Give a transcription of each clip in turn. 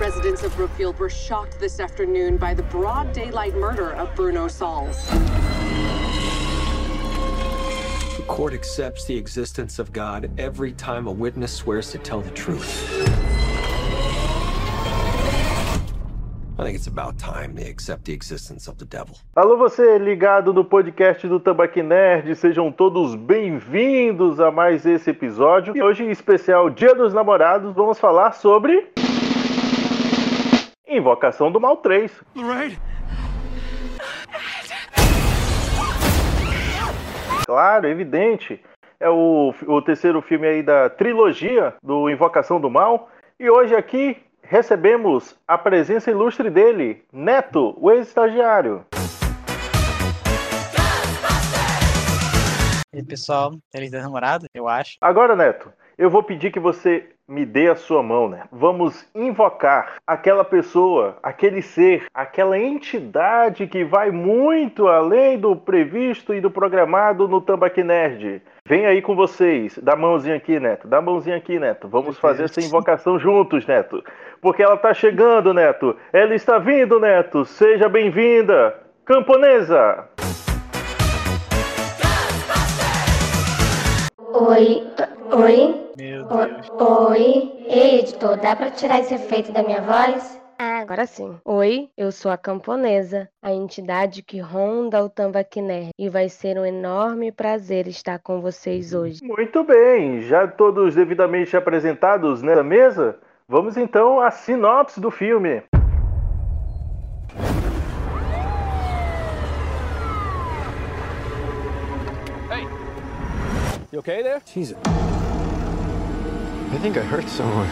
Residents of Brookfield were shocked this afternoon by the broad daylight murder of Bruno Sauls. The court accepts the existence of God every time a witness swears to tell the truth. I think it's about time they accept the existence of the devil. Alô, você ligado no podcast do Tambaqui Nerd, sejam todos bem-vindos a mais esse episódio. E hoje, em especial Dia dos Namorados, vamos falar sobre. Invocação do Mal 3. Lorraine? Claro, evidente. É o, o terceiro filme aí da trilogia do Invocação do Mal. E hoje aqui recebemos a presença ilustre dele, Neto, o ex-estagiário. E aí, pessoal, feliz namorado, eu acho. Agora, Neto, eu vou pedir que você me dê a sua mão, né? Vamos invocar aquela pessoa, aquele ser, aquela entidade que vai muito além do previsto e do programado no Tambaqui Nerd. Vem aí com vocês. Dá a mãozinha aqui, Neto. Dá a mãozinha aqui, Neto. Vamos fazer essa invocação juntos, Neto. Porque ela tá chegando, Neto. Ela está vindo, Neto. Seja bem-vinda. Camponesa! Oi, oi, Meu o- Deus. oi. Ei, editor, dá pra tirar esse efeito da minha voz? Ah, agora sim. Oi, eu sou a Camponesa, a entidade que ronda o Tambaquiné, e vai ser um enorme prazer estar com vocês hoje. Muito bem, já todos devidamente apresentados nessa mesa, vamos então à sinopse do filme. You okay there? Jesus. I think I hurt someone.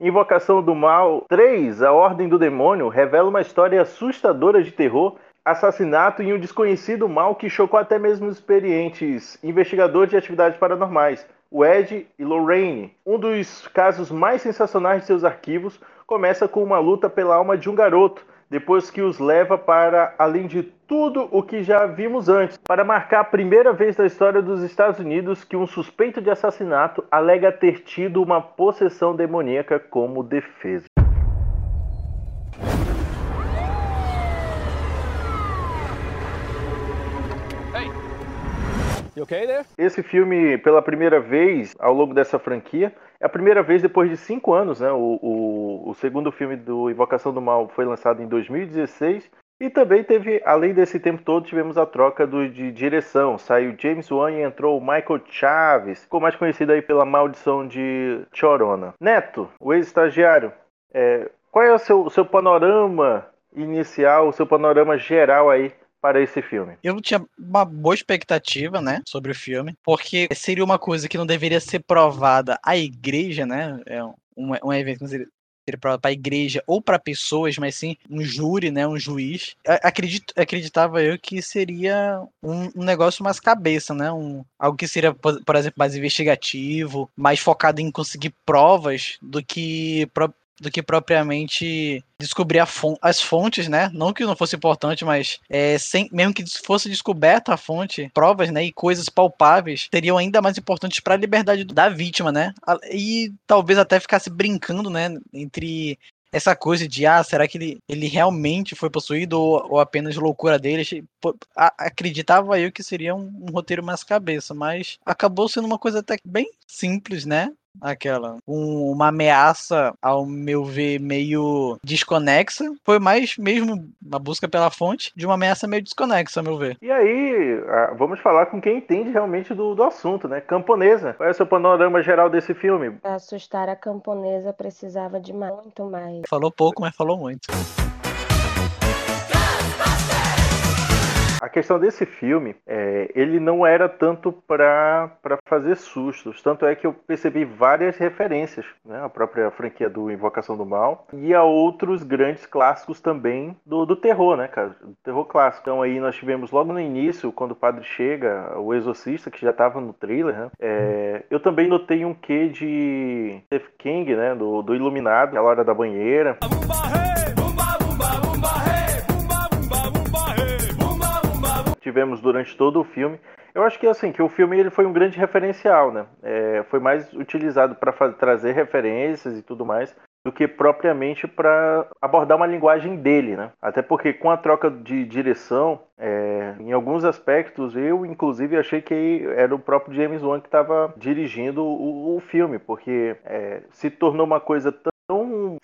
Invocação do Mal 3, A Ordem do Demônio, revela uma história assustadora de terror, assassinato e um desconhecido mal que chocou até mesmo os experientes investigadores de atividades paranormais, o Ed e Lorraine. Um dos casos mais sensacionais de seus arquivos começa com uma luta pela alma de um garoto, depois que os leva para além de tudo o que já vimos antes, para marcar a primeira vez na história dos Estados Unidos que um suspeito de assassinato alega ter tido uma possessão demoníaca como defesa. Esse filme, pela primeira vez ao longo dessa franquia, é a primeira vez depois de cinco anos, né? O, o, o segundo filme do Invocação do Mal foi lançado em 2016 e também teve, além desse tempo todo, tivemos a troca do, de direção. Saiu James Wan e entrou Michael Chaves, ficou mais conhecido aí pela maldição de Chorona. Neto, o ex-estagiário, é, qual é o seu, o seu panorama inicial, o seu panorama geral aí para esse filme? Eu tinha uma boa expectativa, né, sobre o filme, porque seria uma coisa que não deveria ser provada à igreja, né? É um, um evento que não seria para a igreja ou para pessoas, mas sim um júri, né, um juiz. Acredito, acreditava eu que seria um, um negócio mais cabeça, né, um, algo que seria, por por exemplo, mais investigativo, mais focado em conseguir provas do que pro- do que propriamente descobrir fon- as fontes, né? Não que não fosse importante, mas é, sem, mesmo que fosse descoberta a fonte, provas, né, e coisas palpáveis seriam ainda mais importantes para a liberdade da vítima, né? E talvez até ficasse brincando, né, entre essa coisa de ah, será que ele, ele realmente foi possuído ou, ou apenas loucura dele? Acreditava eu que seria um, um roteiro mais cabeça, mas acabou sendo uma coisa até bem simples, né? Aquela. Um- uma ameaça, ao meu ver, meio desconexa. Foi mais mesmo uma busca pela fonte de uma ameaça meio desconexa, ao meu ver. E aí, vamos falar com quem entende realmente do, do assunto, né? Camponesa, qual é o seu panorama geral desse filme? Assustar a Camponesa precisava de muito mais. Falou pouco, mas falou muito. A questão desse filme, é, ele não era tanto para fazer sustos. Tanto é que eu percebi várias referências, né? A própria franquia do Invocação do Mal e a outros grandes clássicos também do, do terror, né, cara? Do terror clássico. Então aí nós tivemos logo no início, quando o padre chega, o Exorcista, que já estava no trailer, né? É, eu também notei um quê de Stephen King, né? Do, do Iluminado, a hora da banheira. Tivemos durante todo o filme. Eu acho que assim que o filme ele foi um grande referencial, né? É, foi mais utilizado para trazer referências e tudo mais do que propriamente para abordar uma linguagem dele, né? Até porque com a troca de direção, é, em alguns aspectos, eu inclusive achei que era o próprio James Wan que estava dirigindo o, o, filme, porque é, se tornou uma coisa tão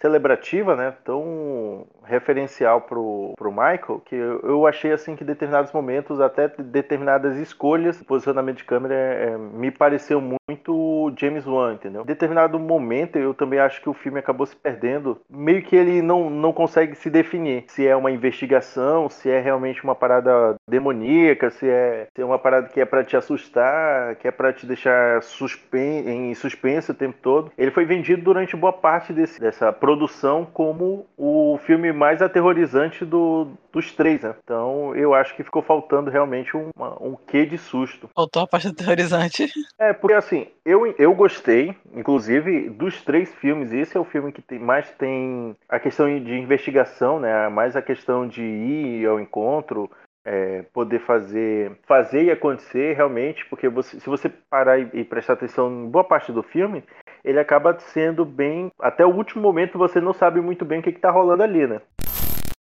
celebrativa, né? Tão referencial pro, pro Michael, que eu, eu achei assim que determinados momentos, até determinadas escolhas, posicionamento de câmera, é, me pareceu muito James Wan, entendeu? Em determinado momento, eu também acho que o filme acabou se perdendo, meio que ele não, não consegue se definir se é uma investigação, se é realmente uma parada demoníaca, se é, se é uma parada que é para te assustar, que é para te deixar suspen em suspense o tempo todo. Ele foi vendido durante boa parte desse, dessa produção como o filme mais aterrorizante do, dos três, né? Então eu acho que ficou faltando realmente um, um quê de susto. Faltou a parte aterrorizante. É, porque assim, eu, eu gostei, inclusive, dos três filmes. Esse é o filme que tem, mais tem a questão de investigação, né? Mais a questão de ir ao encontro, é, poder fazer fazer e acontecer realmente, porque você, se você parar e, e, prestar atenção em boa parte do filme, ele acaba sendo bem. Até o último momento você não sabe muito bem o que está rolando ali, né?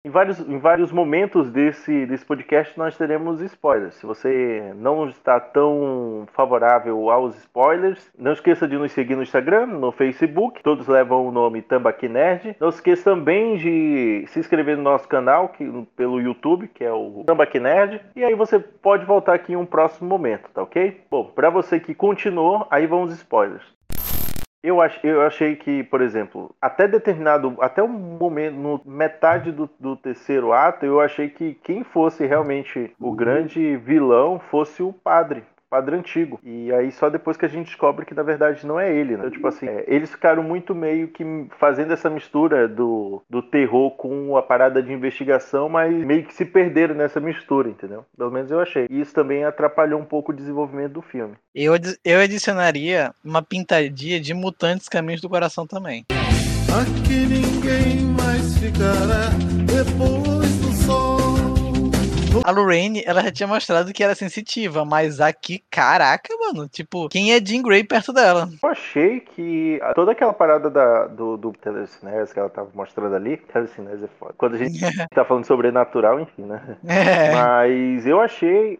Em vários, em vários momentos desse, desse podcast nós teremos spoilers. Se você não está tão favorável aos spoilers, não esqueça de nos seguir no Instagram, no Facebook, todos levam o nome Tambaqui Nerd. Não esqueça também de se inscrever no nosso canal que, pelo YouTube, que é o Tambaqui Nerd. E aí você pode voltar aqui em um próximo momento, tá ok? Bom, para você que continuou, aí vão os spoilers. Eu, ach, eu achei que, por exemplo, até determinado, até o momento, no metade do, do, terceiro ato, eu achei que quem fosse realmente o uhum. grande vilão fosse o padre padre antigo. E aí só depois que a gente descobre que na verdade não é ele, né? Então, tipo assim, é, eles ficaram muito meio que fazendo essa mistura do, do terror com a parada de investigação, mas meio que se perderam nessa mistura, entendeu? Pelo menos eu achei. E isso também atrapalhou um pouco o desenvolvimento do filme. Eu, eu adicionaria uma pintadinha de Mutantes Caminhos do Coração também. Aqui ninguém mais ficará depois. A Lorraine, ela já tinha mostrado que era sensitiva, mas aqui, caraca, mano, tipo, quem é Jean Grey perto dela? Eu achei que toda aquela parada da, do, do telecinese que ela tava mostrando ali, telecinese é foda. Quando a gente tá falando sobrenatural, enfim, né? É. Mas eu achei.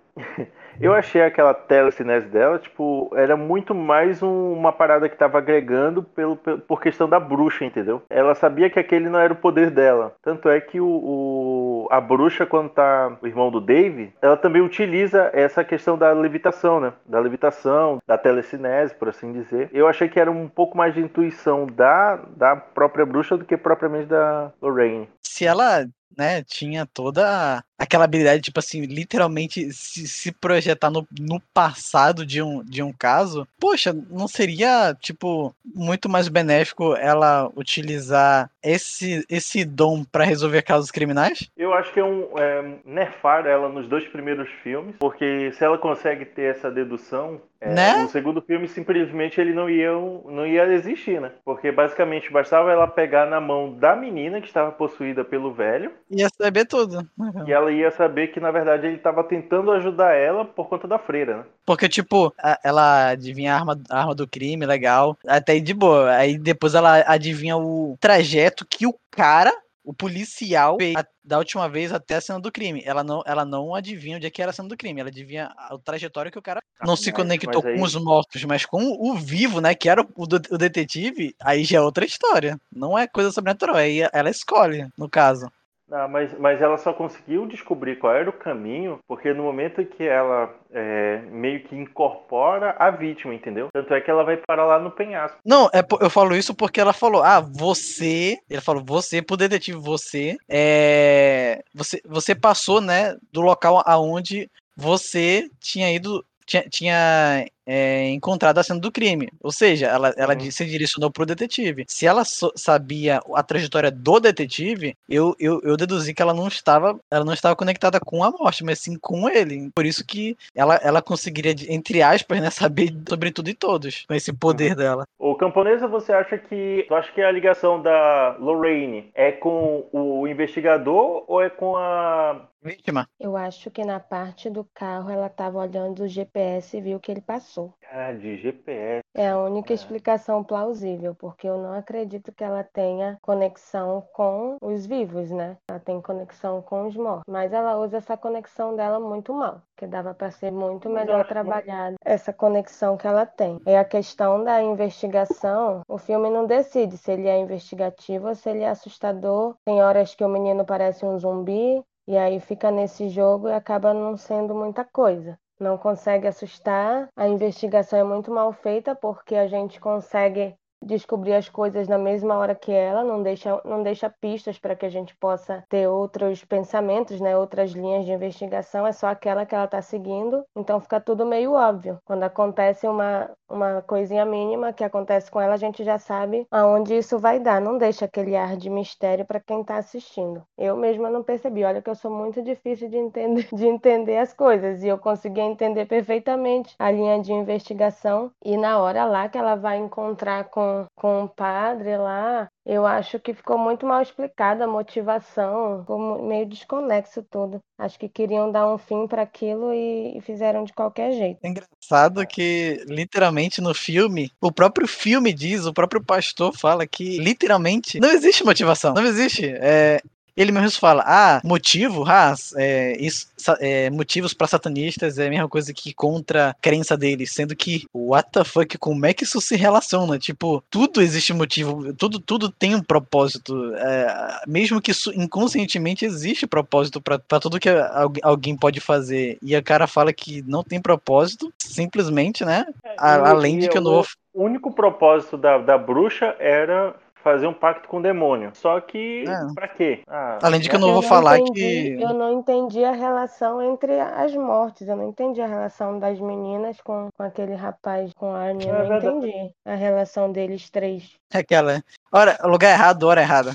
Eu achei aquela telecinese dela, tipo, era muito mais um, uma parada que tava agregando pelo, pelo, por questão da bruxa, entendeu? Ela sabia que aquele não era o poder dela. Tanto é que o, o, a bruxa, quando tá o irmão do Dave, ela também utiliza essa questão da levitação, né? Da levitação, da telecinese, por assim dizer. Eu achei que era um pouco mais de intuição da, da própria bruxa do que propriamente da Lorraine. Se ela né, tinha toda aquela habilidade, tipo assim, literalmente se, se projetar no, no passado de um, de um caso, poxa, não seria, tipo, muito mais benéfico ela utilizar esse, esse dom para resolver casos criminais? Eu acho que é um é, nerfar ela nos dois primeiros filmes, porque se ela consegue ter essa dedução, é, né? no segundo filme simplesmente ele não ia, não ia existir, né? Porque basicamente bastava ela pegar na mão da menina que estava possuída pelo velho. Ia saber tudo. E ela ia saber que, na verdade, ele estava tentando ajudar ela por conta da freira, né? Porque, tipo, ela adivinha a arma, a arma do crime, legal. Até aí de boa. Aí depois ela adivinha o trajeto que o cara o policial fez da última vez até a cena do crime. Ela não, ela não adivinha onde é que era a cena do crime. Ela adivinha a trajetória que o cara ah, não se conectou aí... com os mortos, mas com o vivo, né? Que era o, o, detetive. Aí já é outra história. Não é coisa sobrenatural. Aí ela escolhe, no caso. Ah, mas, mas ela só conseguiu descobrir qual era o caminho porque no momento que ela é, meio que incorpora a vítima, entendeu? Tanto é que ela vai parar lá no penhasco. Não, é, eu falo isso porque ela falou: ah, você. Ele falou: você, pro detetive, você. É, você, você passou, né, do local aonde você tinha ido tinha, tinha é, encontrado a cena do crime. Ou seja, ela, ela uhum. se direcionou pro detetive. Se ela so, sabia a trajetória do detetive, eu, eu, eu deduzi que ela não estava ela não estava conectada com a morte, mas sim com ele. Por isso que ela, ela conseguiria, entre aspas, né, saber sobre tudo e todos, com esse poder uhum. dela. O camponesa, você acha que. Tu acha que a ligação da Lorraine é com o investigador ou é com a vítima? Eu acho que na parte do carro ela estava olhando o GPS e viu que ele passou passou. Ah, de GPS. É a única É. explicação plausível, porque eu não acredito que ela tenha conexão com os vivos, né? Ela tem conexão com os mortos. Mas ela usa essa conexão dela muito mal, que dava para ser muito melhor trabalhada essa conexão que ela tem. E a questão da investigação, o filme não decide se ele é investigativo ou se ele é assustador. Tem horas que o menino parece um zumbi, e aí fica nesse jogo e acaba não sendo muita coisa. Não consegue assustar. A investigação é muito mal feita porque a gente consegue descobrir as coisas na mesma hora que ela, não deixa, não deixa pistas para que a gente possa ter outros pensamentos, né, outras linhas de investigação, é só aquela que ela está seguindo, então fica tudo meio óbvio. Quando acontece uma, uma coisinha mínima que acontece com ela, a gente já sabe aonde isso vai dar, não deixa aquele ar de mistério para quem está assistindo. Eu mesma não percebi, olha que eu sou muito difícil de entender, de entender as coisas, e eu consegui entender perfeitamente a linha de investigação, e na hora lá que ela vai encontrar com com o padre lá, eu acho que ficou muito mal explicada a motivação, ficou meio desconexo tudo. Acho que queriam dar um fim para aquilo e, e fizeram de qualquer jeito. É engraçado que, literalmente, no filme, o próprio filme diz, o próprio pastor fala que, literalmente, não existe motivação. Não existe. É, ele mesmo fala, ah, motivo, ah, é, isso, é, motivos para satanistas é a mesma coisa que contra a crença deles, sendo que, what the fuck, como é que isso se relaciona? Tipo, tudo existe motivo, tudo, tudo tem um propósito, é, mesmo que isso inconscientemente existe propósito para tudo que algu- alguém pode fazer, e a cara fala que não tem propósito, simplesmente, né? E- além de que eu o- não vou O único propósito da, da bruxa era fazer um pacto com o demônio. Só que, É. pra quê? Ah, Além de que eu né? não vou falar entendi, que- Eu não entendi a relação entre as mortes. Eu não entendi a relação das meninas com, com aquele rapaz, com a Arnie. Eu É não verdade. entendi a relação deles três. Aquela. Hora, lugar errado, hora errada.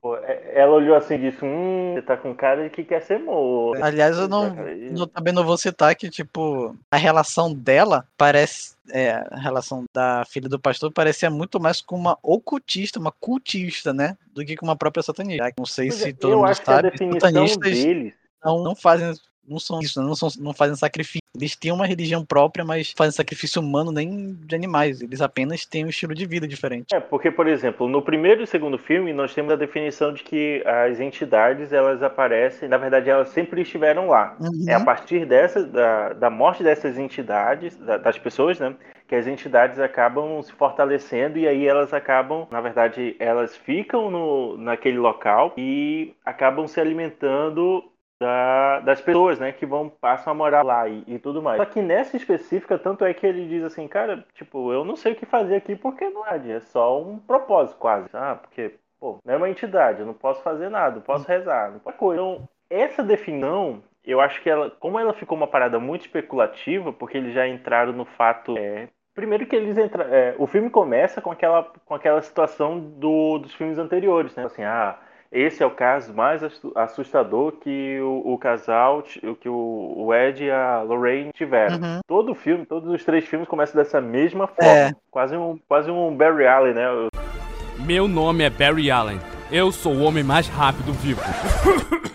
Pô, é- Ela olhou assim e disse: Hum, você tá com cara de que quer ser morto. Aliás, eu não, não- também não vou citar que, tipo, a relação dela parece. É, a relação da filha do pastor parecia muito mais com uma ocultista, uma cultista, né? Do que com uma própria satanista. Não sei Pois se é, todo mundo acho que a sabe, definição deles não, não fazem. Não são isso, né? não, são, não fazem sacrifício. Eles têm uma religião própria, mas fazem sacrifício humano nem de animais. Eles apenas têm um estilo de vida diferente. É, porque, por exemplo, no primeiro e segundo filme, nós temos a definição de que as entidades, elas aparecem, na verdade, elas sempre estiveram lá. Uhum. É a partir dessa, da, da morte dessas entidades, da- das pessoas, né, que as entidades acabam se fortalecendo e aí elas acabam, na verdade, elas ficam no, naquele local e acabam se alimentando da- das pessoas, né, que vão passam a morar lá e, e tudo mais. Só que nessa específica, tanto é que ele diz assim, cara, tipo, eu não sei o que fazer aqui porque não é, é só um propósito quase, ah, porque pô, não é uma entidade, eu não posso fazer nada, não posso rezar, não pode coisa. Então, essa definição, eu acho que ela, como ela ficou uma parada muito especulativa, porque eles já entraram no fato é, Primeiro que eles entram. é, o filme começa com aquela, com aquela situação do, dos filmes anteriores, né? Assim, ah, esse é o caso mais assu- assustador que o, o casal, que o, o Ed e a Lorraine tiveram. Uhum. Todo filme, todos os três filmes começam dessa mesma forma. É. Quase, um, quase um Barry Allen, né? Meu nome é Barry Allen. Eu sou o homem mais rápido vivo.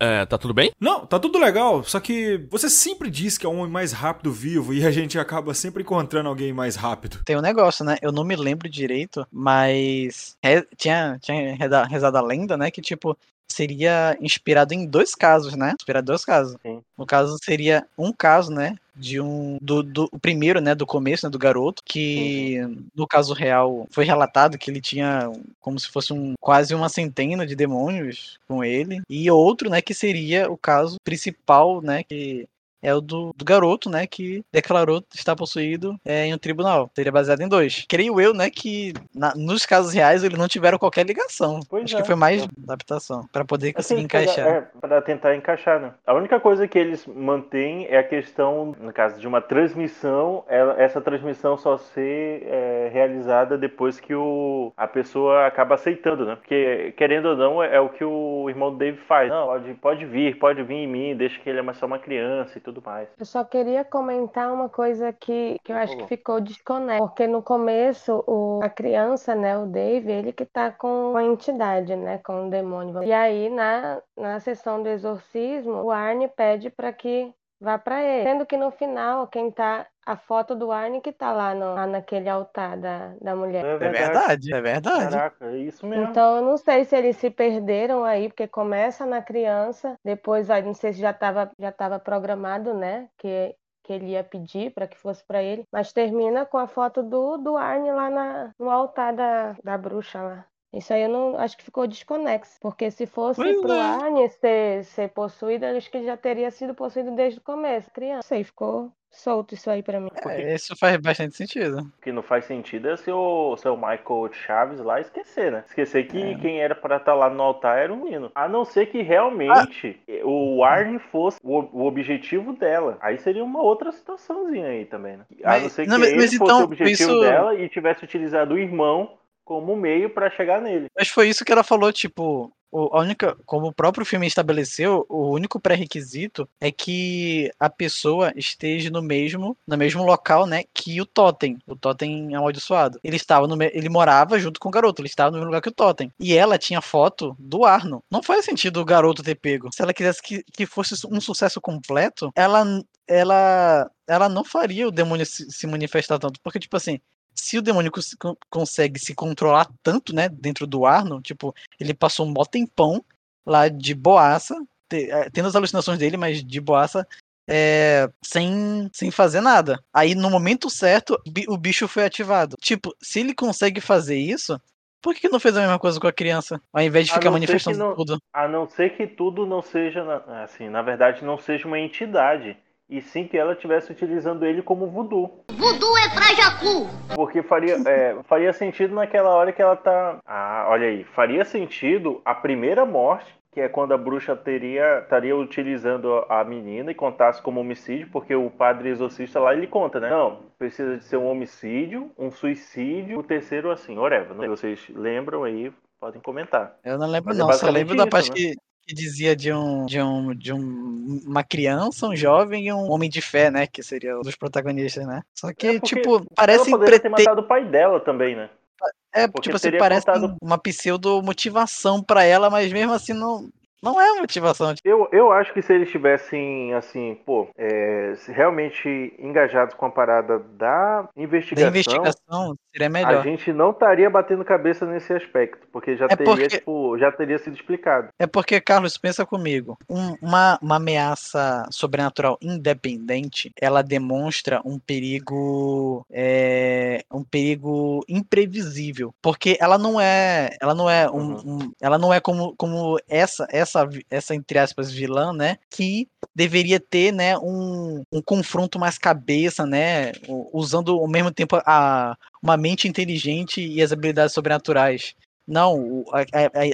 É, tá tudo bem? Não, tá tudo legal, só que você sempre diz que é o homem mais rápido vivo e a gente acaba sempre encontrando alguém mais rápido. Tem um negócio, né? Eu não me lembro direito, mas re- tinha, tinha reda- rezado a lenda, né? Que, tipo, seria inspirado em dois casos, né? Inspirado em dois casos. Sim. No caso, seria um caso, né? De um. Do, do o primeiro, né? Do começo, né? Do garoto, que no caso real foi relatado que ele tinha como se fosse um quase uma centena de demônios com ele. E outro, né? Que seria o caso principal, né? Que é o do, do garoto, né, que declarou estar possuído é, em um tribunal. Seria baseado em dois. Creio eu, né, que na- nos casos reais eles não tiveram qualquer ligação. Pois Acho é. que foi mais adaptação, para poder conseguir Assim, encaixar. É, para tentar encaixar, né? A única coisa que eles mantêm é a questão, no caso de uma transmissão, ela- essa transmissão só ser é, realizada depois que o, a pessoa acaba aceitando, né? Porque, querendo ou não, é, é o que o irmão do Dave faz. Não, pode, pode vir, pode vir em mim, deixa que ele é mais só uma criança e tudo mais. Eu só queria comentar uma coisa que, que eu acho que ficou desconexo. Porque no começo, o, a criança, né, o Dave, ele que tá com a entidade, né, com o demônio. E aí, na, na sessão do exorcismo, o Arne pede para que vá para ele. Sendo que no final, quem tá a foto do Arne que tá lá, no, lá naquele altar da, da mulher. É verdade, é verdade. Caraca, é isso mesmo. Então eu não sei se eles se perderam aí, porque começa na criança, depois aí não sei se já estava já tava programado, né? Que, que ele ia pedir para que fosse para ele, mas termina com a foto do, do Arne lá na, no altar da, da bruxa lá. Isso aí eu não acho que ficou desconexo, porque se fosse Pois pro é. Arne ser, ser possuído, eu acho que ele já teria sido possuído desde o começo, criança. Não sei, ficou solto isso aí pra mim. É, isso faz bastante sentido. O que não faz sentido é se o, se o Michael Chaves lá esquecer, né? Esquecer que É. quem era pra estar lá no altar era o menino. A não ser que realmente o Arne fosse o, o objetivo dela. Aí seria uma outra situaçãozinha aí também, né? A Mas- não ser que não, mas- ele mas fosse então, o objetivo isso- dela e tivesse utilizado o irmão como meio pra chegar nele. Mas foi isso que ela falou, tipo, a única, como o próprio filme estabeleceu, o único pré-requisito é que a pessoa esteja no mesmo, no mesmo local, né, que o totem, o totem amaldiçoado. Ele estava no, ele morava junto com o garoto, ele estava no mesmo lugar que o totem. E ela tinha foto do Arno. Não faz sentido o garoto ter pego. Se ela quisesse que, que fosse um sucesso completo, ela ela ela não faria o demônio se, se manifestar tanto, porque tipo assim, se o demônio cons- con- consegue se controlar tanto, né, dentro do Arno, tipo, ele passou um mó tempão lá de boaça, te- eh, tendo as alucinações dele, mas de boaça, é, sem, sem fazer nada. Aí, no momento certo, o bicho foi ativado. Tipo, se ele consegue fazer isso, por que não fez a mesma coisa com a criança? Ao invés de ficar manifestando não- tudo. A não ser que tudo não seja, assim, na verdade, não seja uma entidade. E sim que ela estivesse utilizando ele como voodoo. Voodoo é pra Jacu. Porque faria, é, faria sentido naquela hora que ela tá. Ah, olha aí. Faria sentido a primeira morte, que é quando a bruxa teria estaria utilizando a menina e contasse como homicídio, porque o padre exorcista lá ele conta, né? Não, precisa de ser um homicídio, um suicídio, o terceiro assim, whatever. Não sei se vocês lembram aí, podem comentar. Eu não lembro, Mas é não. Só basicamente lembro da parte né? que, que dizia de um, de um, de um, uma criança, um jovem e um homem de fé, né? Que seria um dos protagonistas, né? Só que, É tipo, parece poderia ter matado o pai dela também, né? É, porque tipo assim, parece contado- uma pseudo motivação pra ela, mas mesmo assim não, não é motivação. Eu, eu acho que se eles tivessem, assim, pô, é, realmente engajados com a parada da Da investigação, investigação seria a melhor. gente não estaria batendo cabeça nesse aspecto, porque já É teria, porque- tipo, já teria sido explicado. É porque, Carlos, pensa comigo. um- uma, uma ameaça sobrenatural independente, ela demonstra um perigo. é, um perigo imprevisível. Porque ela não é. Ela não é um. um- ela não é como, como essa, essa, vi- essa, entre aspas, vilã, né? Que deveria ter, né, um, um confronto mais cabeça, né? Usando ao mesmo tempo a, uma mente inteligente e as habilidades sobrenaturais. Não,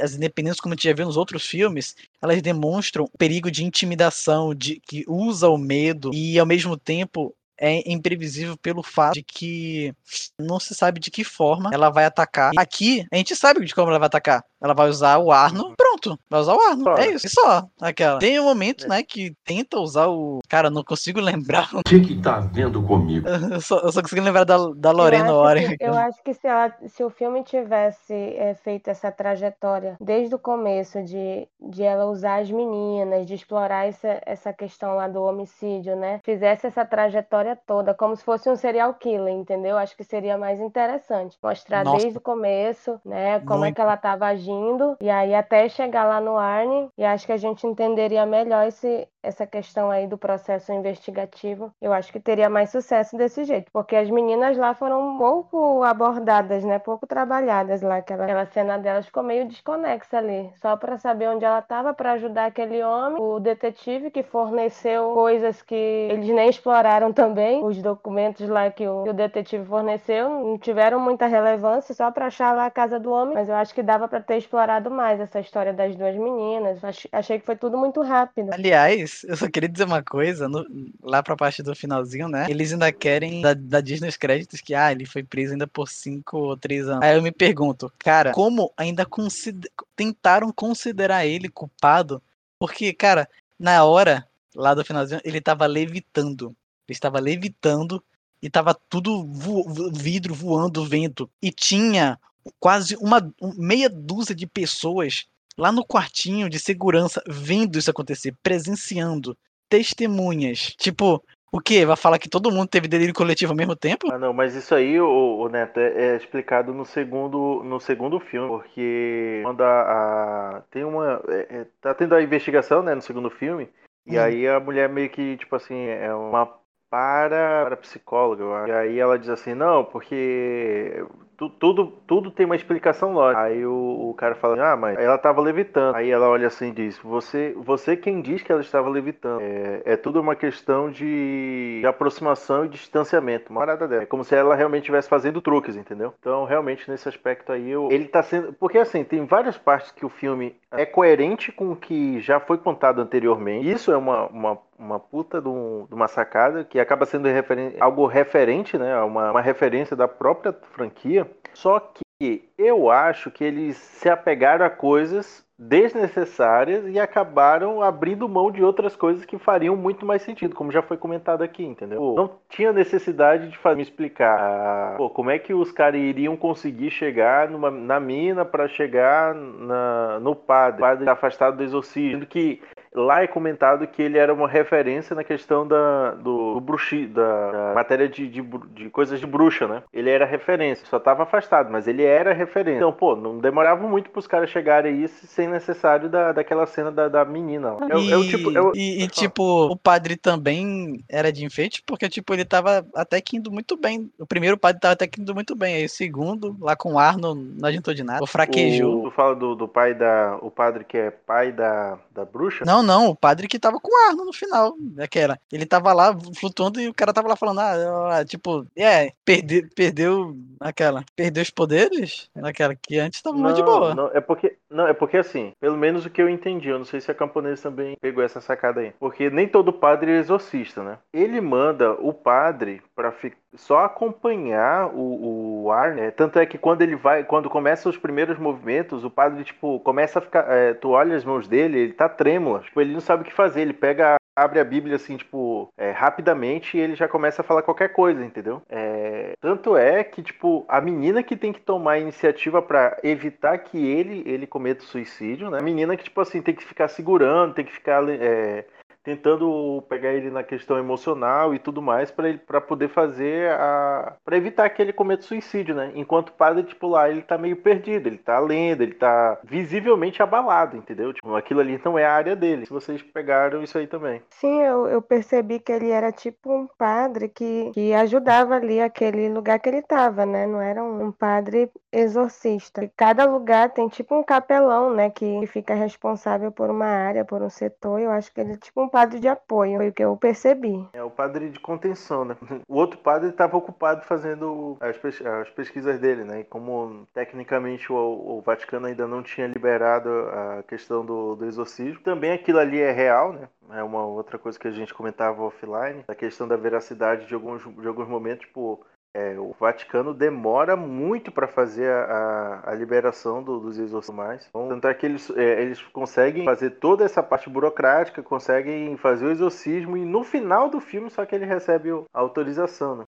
as independências, como a gente já viu nos outros filmes, elas demonstram o perigo de intimidação, de que usa o medo e ao mesmo tempo é imprevisível pelo fato de que não se sabe de que forma ela vai atacar. Aqui, a gente sabe de como ela vai atacar. Ela vai usar o Arno, pronto, vai usar o Arno. Só. É isso, e só. Aquela. Tem um momento, né, que tenta usar o. Cara, não consigo lembrar. O que que tá vendo comigo? Eu só, eu só consigo lembrar da, da Lorena Oren. eu acho que se, ela, se o filme tivesse é, feito essa trajetória desde o começo de, de ela usar as meninas, de explorar essa, essa questão lá do homicídio, né? Fizesse essa trajetória toda, como se fosse um serial killer, entendeu? Acho que seria mais interessante. Mostrar Nossa. desde o começo, né? Como é Muito. que ela estava agindo, e aí até chegar lá no Arne, e acho que a gente entenderia melhor esse, essa questão aí do processo investigativo. Eu acho que teria mais sucesso desse jeito, porque as meninas lá foram pouco abordadas, né? Pouco trabalhadas lá. Aquela, aquela cena delas ficou meio desconexa ali, só para saber onde ela estava para ajudar aquele homem, o detetive que forneceu coisas que eles nem exploraram também, os documentos lá que o, que o detetive forneceu não tiveram muita relevância, só para achar lá a casa do homem, mas eu acho que dava para ter explorado mais essa história das duas meninas. Ach- Achei que foi tudo muito rápido. Aliás, eu só queria dizer uma coisa, no- lá pra parte do finalzinho, né? Eles ainda querem da, da Disney os créditos que, ah, ele foi preso ainda por cinco ou três anos. Aí eu me pergunto, cara, como ainda consider- tentaram considerar ele culpado? Porque, cara, na hora, lá do finalzinho, ele tava levitando. Ele estava levitando e tava tudo vo- vidro voando, vento. E tinha quase uma um- meia dúzia de pessoas lá no quartinho de segurança vendo isso acontecer, presenciando, testemunhas. Tipo, O quê? Vai falar que todo mundo teve delírio coletivo ao mesmo tempo? Ah, não, mas isso aí, o, o Neto, é, é explicado no segundo, no segundo filme, porque quando a, a tem uma, é, é, tá tendo a investigação, né, no segundo filme, e Hum. aí a mulher meio que, tipo assim, é uma para, para psicóloga, eu acho. e aí ela diz assim, não, porque tu- tudo, tudo tem uma explicação lógica. Aí o, o cara fala, ah, mas ela tava levitando. Aí ela olha assim e diz, você, você quem diz que ela estava levitando. É, é tudo uma questão de, de aproximação e distanciamento. Uma parada dela. É como se ela realmente estivesse fazendo truques, entendeu? Então, realmente, nesse aspecto aí, eu- ele tá sendo. Porque assim, tem várias partes que o filme é coerente com o que já foi contado anteriormente. Isso é uma, uma, uma puta de, um- de uma sacada que acaba sendo referen- algo referente, né? Uma, uma referência da própria franquia. Só que eu acho que eles se apegaram a coisas desnecessárias e acabaram abrindo mão de outras coisas que fariam muito mais sentido, como já foi comentado aqui, entendeu? Pô, não tinha necessidade de me explicar ah, pô, como é que os caras iriam conseguir chegar numa- na mina para chegar na- no padre, padre afastado do exorcismo, que lá é comentado que ele era uma referência na questão da, do, do bruxi, da, da matéria de, de, de coisas de bruxa, né? Ele era referência, só estava afastado, mas ele era referência. Então, pô, não demorava muito para os caras chegarem aí sem necessário da, daquela cena da, da menina. lá. É, o- e, é o tipo, é o- e- e, tipo, o padre também era de enfeite, porque, tipo, ele tava até que indo muito bem. O primeiro padre tava até que indo muito bem. Aí o segundo, lá com o Arno, não adiantou de nada. O fraquejou. o, tu fala do, do pai da. O padre que é pai da, da bruxa? Não, não, o padre que tava com Arno no final. Daquela. Ele tava lá flutuando e o cara tava lá falando, ah, ah, tipo, é, perde, perdeu aquela. Perdeu os poderes? Naquela que antes tava mais de boa. Não, é porque, não, é porque assim, pelo menos o que eu entendi, eu não sei se a camponesa também pegou essa sacada aí. Porque nem todo padre é exorcista, né? Ele manda o padre para só acompanhar o, o ar, né? Tanto é que quando ele vai, quando começa os primeiros movimentos, o padre, tipo, começa a ficar. é, tu olha as mãos dele, ele tá trêmula. Tipo, ele não sabe o que fazer. Ele pega abre a Bíblia assim, tipo, é, rapidamente e ele já começa a falar qualquer coisa, entendeu? É, tanto é que, tipo, a menina que tem que tomar a iniciativa pra evitar que ele ele cometa suicídio, né? A menina que, tipo assim, tem que ficar segurando, tem que ficar é, tentando pegar ele na questão emocional e tudo mais para ele para poder fazer a para evitar que ele cometa suicídio, né? Enquanto o padre tipo lá, ele tá meio perdido, ele tá lendo, ele tá visivelmente abalado, entendeu? Tipo, aquilo ali não é a área dele. Se vocês pegaram isso aí também. Sim, eu, eu percebi que ele era tipo um padre que, que ajudava ali aquele lugar que ele tava, né? Não era um, padre exorcista. E cada lugar tem tipo um capelão, né? Que, que fica responsável por uma área, por um setor. Eu acho que ele é tipo um padre de apoio, foi o que eu percebi. É o padre de contenção, né? O outro padre estava ocupado fazendo as, pes- as pesquisas dele, né? E como tecnicamente o, o Vaticano ainda não tinha liberado a questão do, do exorcismo, também aquilo ali é real, né? É uma outra coisa que a gente comentava offline, a questão da veracidade de alguns, de alguns momentos, tipo, é, o Vaticano demora muito para fazer a, a, a liberação do, dos exorcismos. Então, tanto é que eles, é, eles conseguem fazer toda essa parte burocrática, conseguem fazer o exorcismo e no final do filme só que ele recebe a autorização. Né?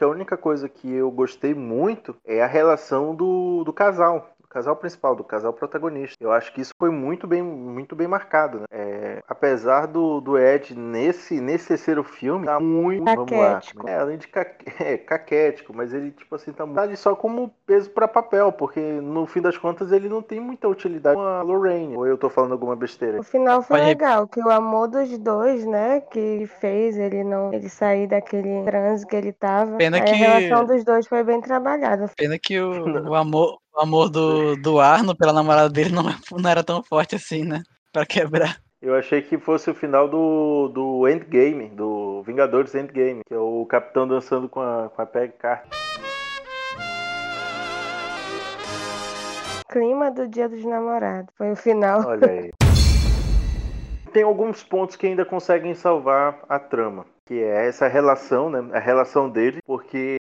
A única coisa que eu gostei muito é a relação do, do casal. Do Casal principal, do casal protagonista. Eu acho que isso foi muito bem, muito bem marcado. Né? É, apesar do, do Ed nesse, nesse terceiro filme, tá muito vamos lá, Caquético. é, além de ca, é, caquético, mas ele tipo assim tá tá ali só como peso para papel, porque no fim das contas ele não tem muita utilidade com a Lorraine. Ou eu tô falando alguma besteira? O final foi Pode- legal, que o amor dos dois, né, que fez ele não ele sair daquele transe que ele tava. Pena que- A relação dos dois foi bem trabalhada. Pena que o, o amor, o amor do, do Arno pela namorada dele não, não era tão forte assim, né? Pra quebrar. Eu achei que fosse o final do, do Endgame, do Vingadores Endgame, que é o Capitão dançando com a, com a Peg Carter. Clima do Dia dos Namorados. Foi o final. Olha aí. Tem alguns pontos que ainda conseguem salvar a trama, que é essa relação, né? A relação dele, porque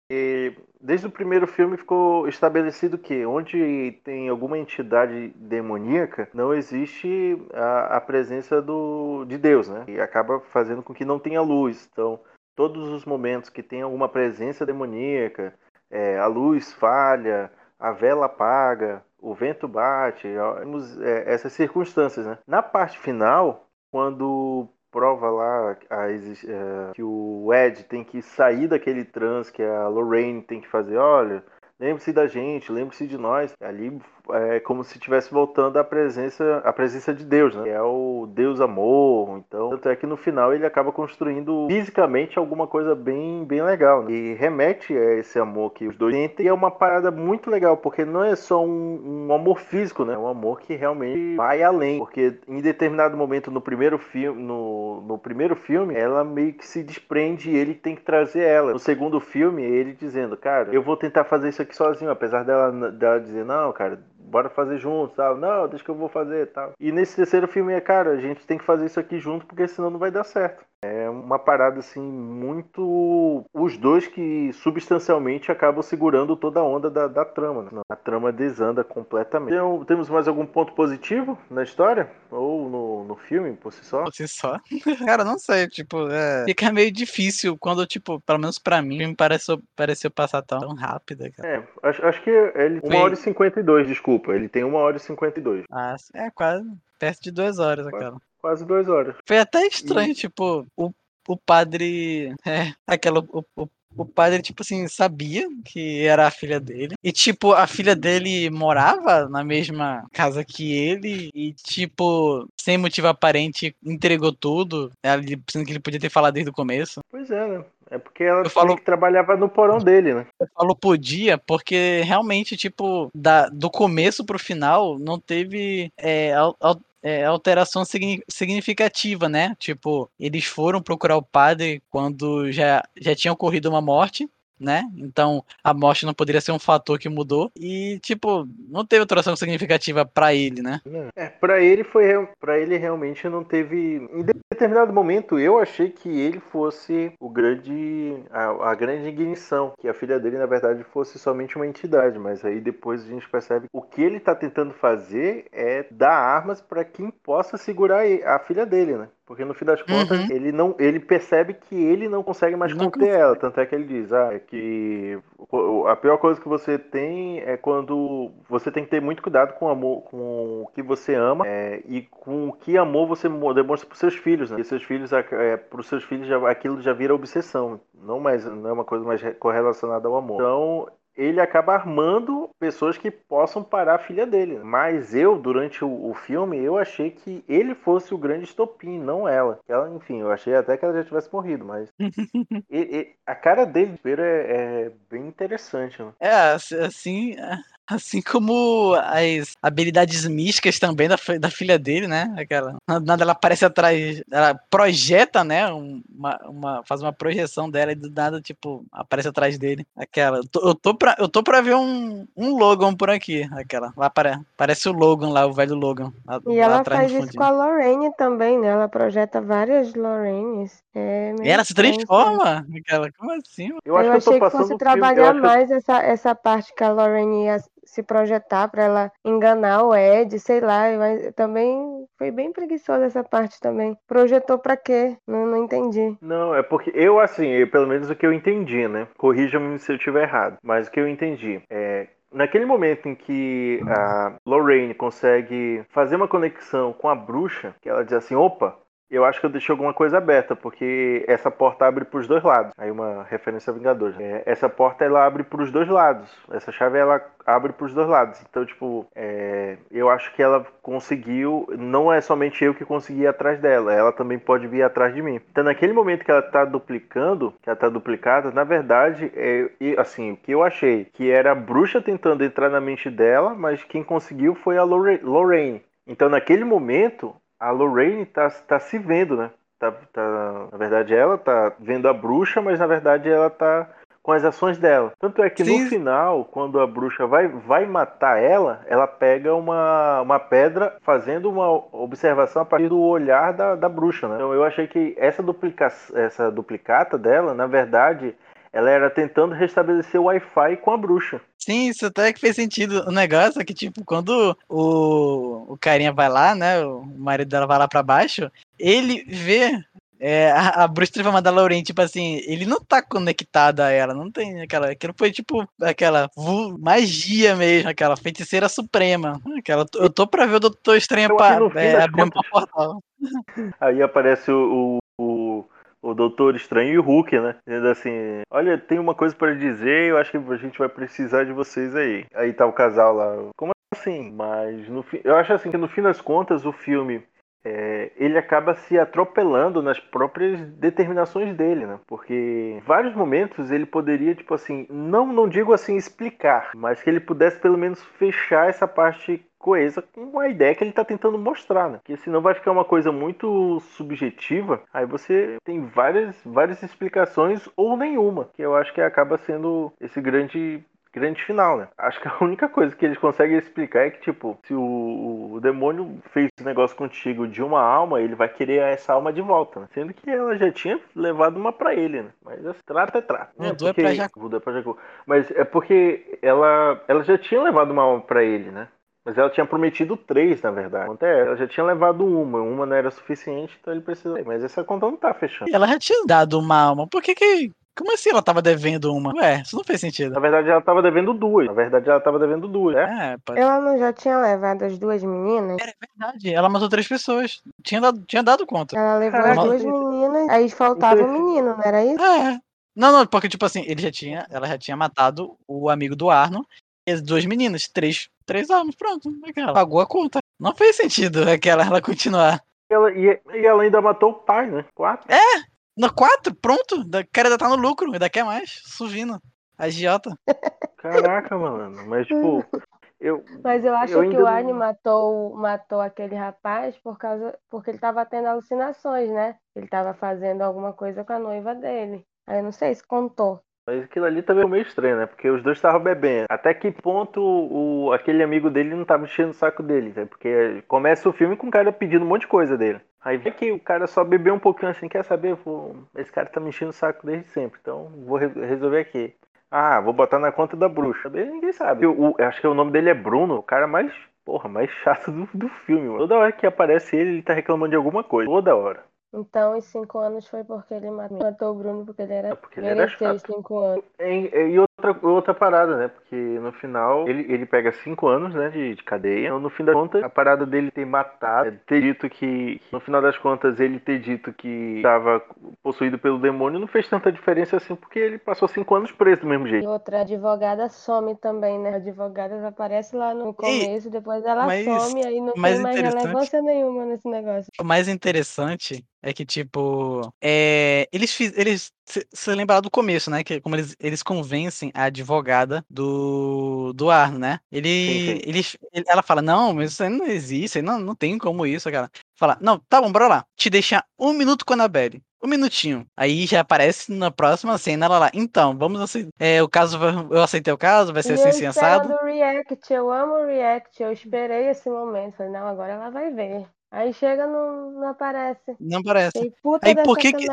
desde o primeiro filme ficou estabelecido que onde tem alguma entidade demoníaca, não existe a, a presença do, de Deus, né? E acaba fazendo com que não tenha luz. Então, todos os momentos que tem alguma presença demoníaca, é, a luz falha, a vela apaga, o vento bate, temos, é, essas circunstâncias, né? Na parte final, quando prova lá a exi- eh, que o Ed tem que sair daquele transe que a Lorraine tem que fazer, olha, lembre-se da gente, lembre-se de nós. Ali é como se estivesse voltando à presença, à presença de Deus, né? Que é o Deus amor. Então, tanto é que no final ele acaba construindo fisicamente alguma coisa bem, bem legal. Né? E remete a esse amor que os dois sentem. E é uma parada muito legal, porque não é só um, um amor físico, né? É um amor que realmente vai além. Porque em determinado momento no primeiro filme, no, no primeiro filme, ela meio que se desprende e ele tem que trazer ela. No segundo filme, ele dizendo, cara, eu vou tentar fazer isso aqui sozinho, apesar dela, dela dizer, não, cara, bora fazer junto, tal. Não, deixa que eu vou fazer, tal. E nesse terceiro filme é, cara, a gente tem que fazer isso aqui junto porque senão não vai dar certo. É uma parada assim muito os dois que substancialmente acabam segurando toda a onda da, da trama. Né? A trama desanda completamente. Então, temos mais algum ponto positivo na história ou no, no filme por si só? Por si só. Cara, não sei, tipo, é... fica meio difícil quando, tipo, pelo menos pra mim, filme pareceu, pareceu passar tão, tão rápido, cara. É, acho, acho que ele. Foi- Uma hora e 52, desculpa. Ele tem uma hora e 52. Ah, é quase perto de duas horas aquela. Quase duas horas. Foi até estranho, tipo, o, o padre. É, aquela. O, o, o padre, tipo assim, sabia que era a filha dele. E, tipo, a filha dele morava na mesma casa que ele. E, tipo, sem motivo aparente, entregou tudo. ali, Sendo que ele podia ter falado desde o começo. Pois é, né? É porque ela Eu falo- que trabalhava no porão dele, né? Eu falo podia, porque realmente, tipo, da, do começo pro final, não teve é, al- al- é, alteração signi- significativa, né? Tipo, eles foram procurar o padre quando já, já tinha ocorrido uma morte. Né? Então a morte não poderia ser um fator que mudou e tipo não teve alteração significativa pra ele, né? É, pra ele foi para ele realmente não teve em determinado momento eu achei que ele fosse o grande a, a grande ignição, que a filha dele na verdade fosse somente uma entidade, mas aí depois a gente percebe o que ele tá tentando fazer é dar armas pra quem possa segurar a filha dele, né? Porque no fim das contas, Uhum. ele não ele percebe que ele não consegue mais Não conter ela, tanto é que ele diz: "Ah, é que a pior coisa que você tem é quando você tem que ter muito cuidado com o amor, com o que você ama é, e com o que amor você mo- demonstra para seus filhos, né? Porque seus filhos, é, para os seus filhos, já- aquilo já vira obsessão, não mais não é uma coisa mais re- correlacionada ao amor. Então ele acaba armando pessoas que possam parar a filha dele. Mas eu, durante o, o filme, eu achei que ele fosse o grande estopim, não ela. Ela, enfim, eu achei até que ela já tivesse morrido, mas e- e- a cara dele é, é bem interessante, né? É, ass- assim, assim como as habilidades místicas também da, da filha dele, né? Aquela, nada ela aparece atrás, ela projeta, né? um- Uma, uma, faz uma projeção dela e do nada, tipo, aparece atrás dele. Aquela, eu tô, eu tô, pra, eu tô pra ver um, um Logan por aqui, aquela. Lá apare- parece o Logan lá, o velho Logan. Lá, E lá ela atrás faz isso com a Lorraine também, né? Ela projeta várias Lorraines. É E ela se transforma? Aquela, como assim? Eu acho eu que eu tô achei que fosse trabalhar acho que mais essa, essa parte que a Lorraine ia se projetar pra ela enganar o Ed, sei lá, mas também foi bem preguiçosa essa parte também. Projetou pra quê? Não, não entendi. Não, é porque eu, assim, eu- pelo menos o que eu entendi, né? Corrija-me se eu estiver errado. Mas o que eu entendi é. Naquele momento em que a Lorraine consegue fazer uma conexão com a bruxa, que ela diz assim: opa, eu acho que eu deixei alguma coisa aberta, porque essa porta abre para os dois lados. Aí uma referência a Vingadores. É, essa porta ela abre para os dois lados. Essa chave ela abre para os dois lados. Então, tipo, é, eu acho que ela conseguiu. Não é somente eu que consegui ir atrás dela, ela também pode vir atrás de mim. Então, naquele momento que ela tá duplicando, que ela tá duplicada, na verdade, é, assim, o que eu achei que era a bruxa tentando entrar na mente dela, mas quem conseguiu foi a Lorra- Lorraine. Então, naquele momento, a Lorraine tá, tá se vendo, né? Tá, tá- na verdade, ela tá vendo a bruxa, mas na verdade ela tá com as ações dela. Tanto é que Sim. no final, quando a bruxa vai, vai matar ela, ela pega uma, uma pedra fazendo uma observação a partir do olhar da, da bruxa, né? Então eu achei que essa, duplica, essa duplicata dela, na verdade, ela era tentando restabelecer o Wi-Fi com a bruxa. Sim, isso até que fez sentido. O negócio é que, tipo, quando o, o carinha vai lá, né? O marido dela vai lá pra baixo, ele vê é, a, a Bruce Mandalorian, tipo assim, ele não tá conectado a ela, não tem aquela. Aquilo foi tipo aquela magia mesmo, aquela feiticeira suprema. Aquela, eu tô pra ver o Doutor Estranho pra, é, abrir um portal. Aí aparece o, o, Doutor Estranho e o Hulk, né? Dizendo assim: Olha, tem uma coisa para dizer, eu acho que a gente vai precisar de vocês aí. Aí tá o casal lá. Como assim? Mas no eu acho assim que no fim das contas o filme é, ele acaba se atropelando nas próprias determinações dele, né? Porque em vários momentos ele poderia, tipo assim, não, não digo assim explicar, mas que ele pudesse pelo menos fechar essa parte coesa com a ideia que ele está tentando mostrar, né? Que senão vai ficar uma coisa muito subjetiva, aí você tem várias, várias explicações ou nenhuma, que eu acho que acaba sendo esse grande grande final, né? Acho que a única coisa que eles conseguem explicar é que, tipo, se o, o demônio fez esse negócio contigo de uma alma, ele vai querer essa alma de volta, né? Sendo que ela já tinha levado uma para ele, né? Mas assim, trata é trata. Mudou é, porque... é pra Jacu. É pra Jacu. Mas é porque ela, ela já tinha levado uma alma para ele, né? Mas ela tinha prometido três, na verdade. Até ela já tinha levado uma. Uma não era suficiente, então ele precisa. Mas essa conta não tá fechando. Ela já tinha dado uma alma. Por que que como assim ela tava devendo uma? Ué, isso não fez sentido. Na verdade, ela tava devendo duas. Na verdade, ela tava devendo duas, né? É, pode... Ela não já tinha levado as duas meninas? É verdade, ela matou três pessoas. Tinha dado, tinha dado conta. Ela levou Caraca, as duas meninas, aí faltava o um menino, não era isso? É. Não, não, porque, tipo assim, ele já tinha, ela já tinha matado o amigo do Arno e as duas meninas, três, três armas, pronto. Ela pagou a conta. Não fez sentido aquela ela continuar. Ela, e, e ela ainda matou o pai, né? Quatro. É, no 4, pronto. O cara ainda tá no lucro, ainda quer mais. Suvindo. Agiota. Caraca, mano. Mas, tipo. Eu, Mas eu acho eu que o Arne matou, matou aquele rapaz por causa, porque ele tava tendo alucinações, né? Ele tava fazendo alguma coisa com a noiva dele. Aí eu não sei se contou. Mas aquilo ali também foi meio estranho, né? Porque os dois estavam bebendo. Até que ponto o, aquele amigo dele não tava enchendo o saco dele, né? Porque começa o filme com o cara pedindo um monte de coisa dele. Aí vê que o cara só bebeu um pouquinho assim, quer saber? Vou... Esse cara tá me enchendo o saco desde sempre, então vou re resolver aqui. Ah, vou botar na conta da bruxa. Ninguém sabe. Eu, eu, acho que o nome dele é Bruno, o cara mais, porra, mais chato do, do filme. Mano. Toda hora que aparece ele, ele tá reclamando de alguma coisa. Toda hora. Então, os cinco anos foi porque ele matou o Bruno, porque ele era. É porque ele era chato. cinco anos. E, e, outra, outra parada, né? Porque no final ele, ele pega cinco anos, né, de, de cadeia. Então, no fim das contas, a parada dele ter matado, ter dito que. No final das contas, ele ter dito que estava possuído pelo demônio não fez tanta diferença assim, porque ele passou cinco anos preso do mesmo jeito. E outra advogada some também, né? A advogada aparece lá no começo, e... depois ela mas, some, aí não tem mais relevância nenhuma nesse negócio. O mais interessante é que, tipo, é, eles fiz, eles você lembra do começo, né? Que como eles, eles convencem a advogada do, do Arno, né? Ele, sim, sim. Ele, ela fala, não, mas isso aí não existe, não, não tem como isso, cara. Fala, não, tá bom, bora lá. Te deixar um minuto com a Annabelle. Um minutinho. Aí já aparece na próxima cena ela lá. Então, vamos aceitar. É, o caso, eu aceitei o caso, vai ser assim, assim assado. do React, eu amo o React, eu esperei esse momento. Falei, não, agora ela vai ver. Aí chega, não, não aparece. Não aparece. aí por que que,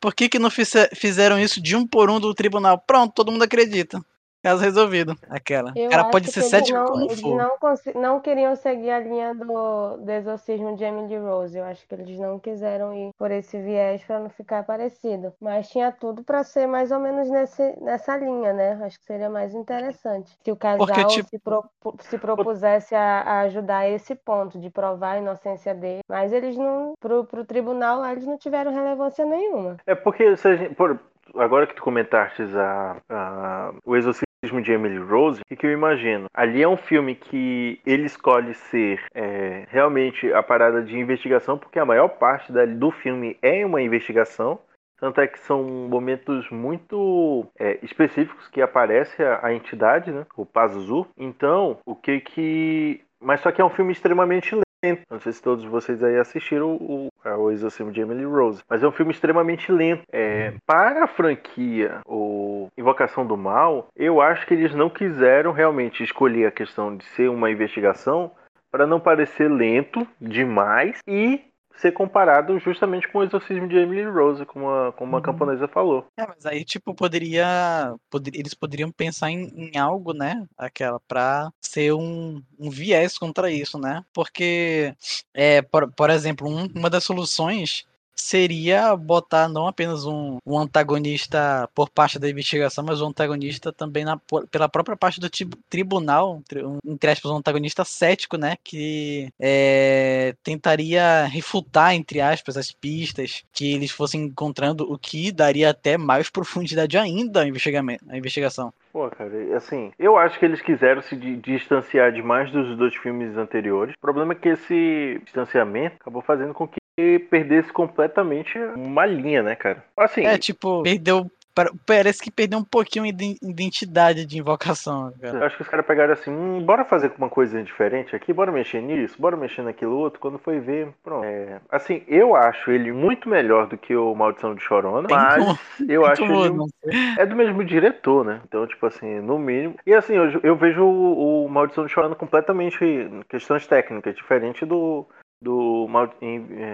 por que que não fizeram isso de um por um do tribunal? Pronto, todo mundo acredita. Caso resolvido. Aquela. Eu cara pode ser cético não, como for. Não, não queriam seguir a linha do, do exorcismo de Emily Rose. Eu acho que eles não quiseram ir por esse viés para não ficar parecido. Mas tinha tudo para ser mais ou menos nesse, nessa linha, né? Acho que seria mais interessante. Se o casal Porque, tipo... se, pro, se propusesse a, a, ajudar esse ponto de provar a inocência dele. Mas eles não. Pro, pro tribunal, eles não tiveram relevância nenhuma. É porque se a gente, por, agora que tu comentaste a, a, o exorcismo de Emily Rose, o que eu imagino? Ali é um filme que ele escolhe ser é, realmente a parada de investigação, porque a maior parte do filme é uma investigação. Tanto é que são momentos muito é, específicos que aparece a, a, entidade, né? O Pazuzu. Então, o que que. Mas só que é um filme extremamente não sei se todos vocês aí assistiram o, o Exorcismo de Emily Rose. Mas é um filme extremamente lento. É, para a franquia, o Invocação do Mal, eu acho que eles não quiseram realmente escolher a questão de ser uma investigação para não parecer lento demais e ser comparado justamente com o exorcismo de Emily Rose, como a, como a uhum. camponesa falou. É, mas aí, tipo, poderia, poder, eles poderiam pensar em, em, algo, né, aquela, pra ser um, um viés contra isso, né, porque, é, por, por exemplo, um, uma das soluções seria botar não apenas um, um antagonista por parte da investigação, mas um antagonista também na, pela própria parte do tribunal, um, entre aspas, um antagonista cético, né? Que é, tentaria refutar, entre aspas, as pistas que eles fossem encontrando, o que daria até mais profundidade ainda à investigação. Pô, cara, assim, eu acho que eles quiseram se distanciar demais dos dois filmes anteriores. O problema é que esse distanciamento acabou fazendo com que perdesse completamente uma linha, né, cara? Assim, é, tipo, perdeu Parece que perdeu um pouquinho de identidade de invocação, cara. Eu acho que os caras pegaram assim, hum, bora fazer uma coisa diferente aqui, bora mexer nisso, bora mexer naquilo outro. Quando foi ver, pronto. É, assim, eu acho ele muito melhor do que o Maldição de Chorona, Tem mas como. eu acho ele é do mesmo diretor, né? Então, tipo assim, no mínimo. E assim, eu, eu vejo o, o Maldição de Chorona completamente questões técnicas, diferente do do Mal,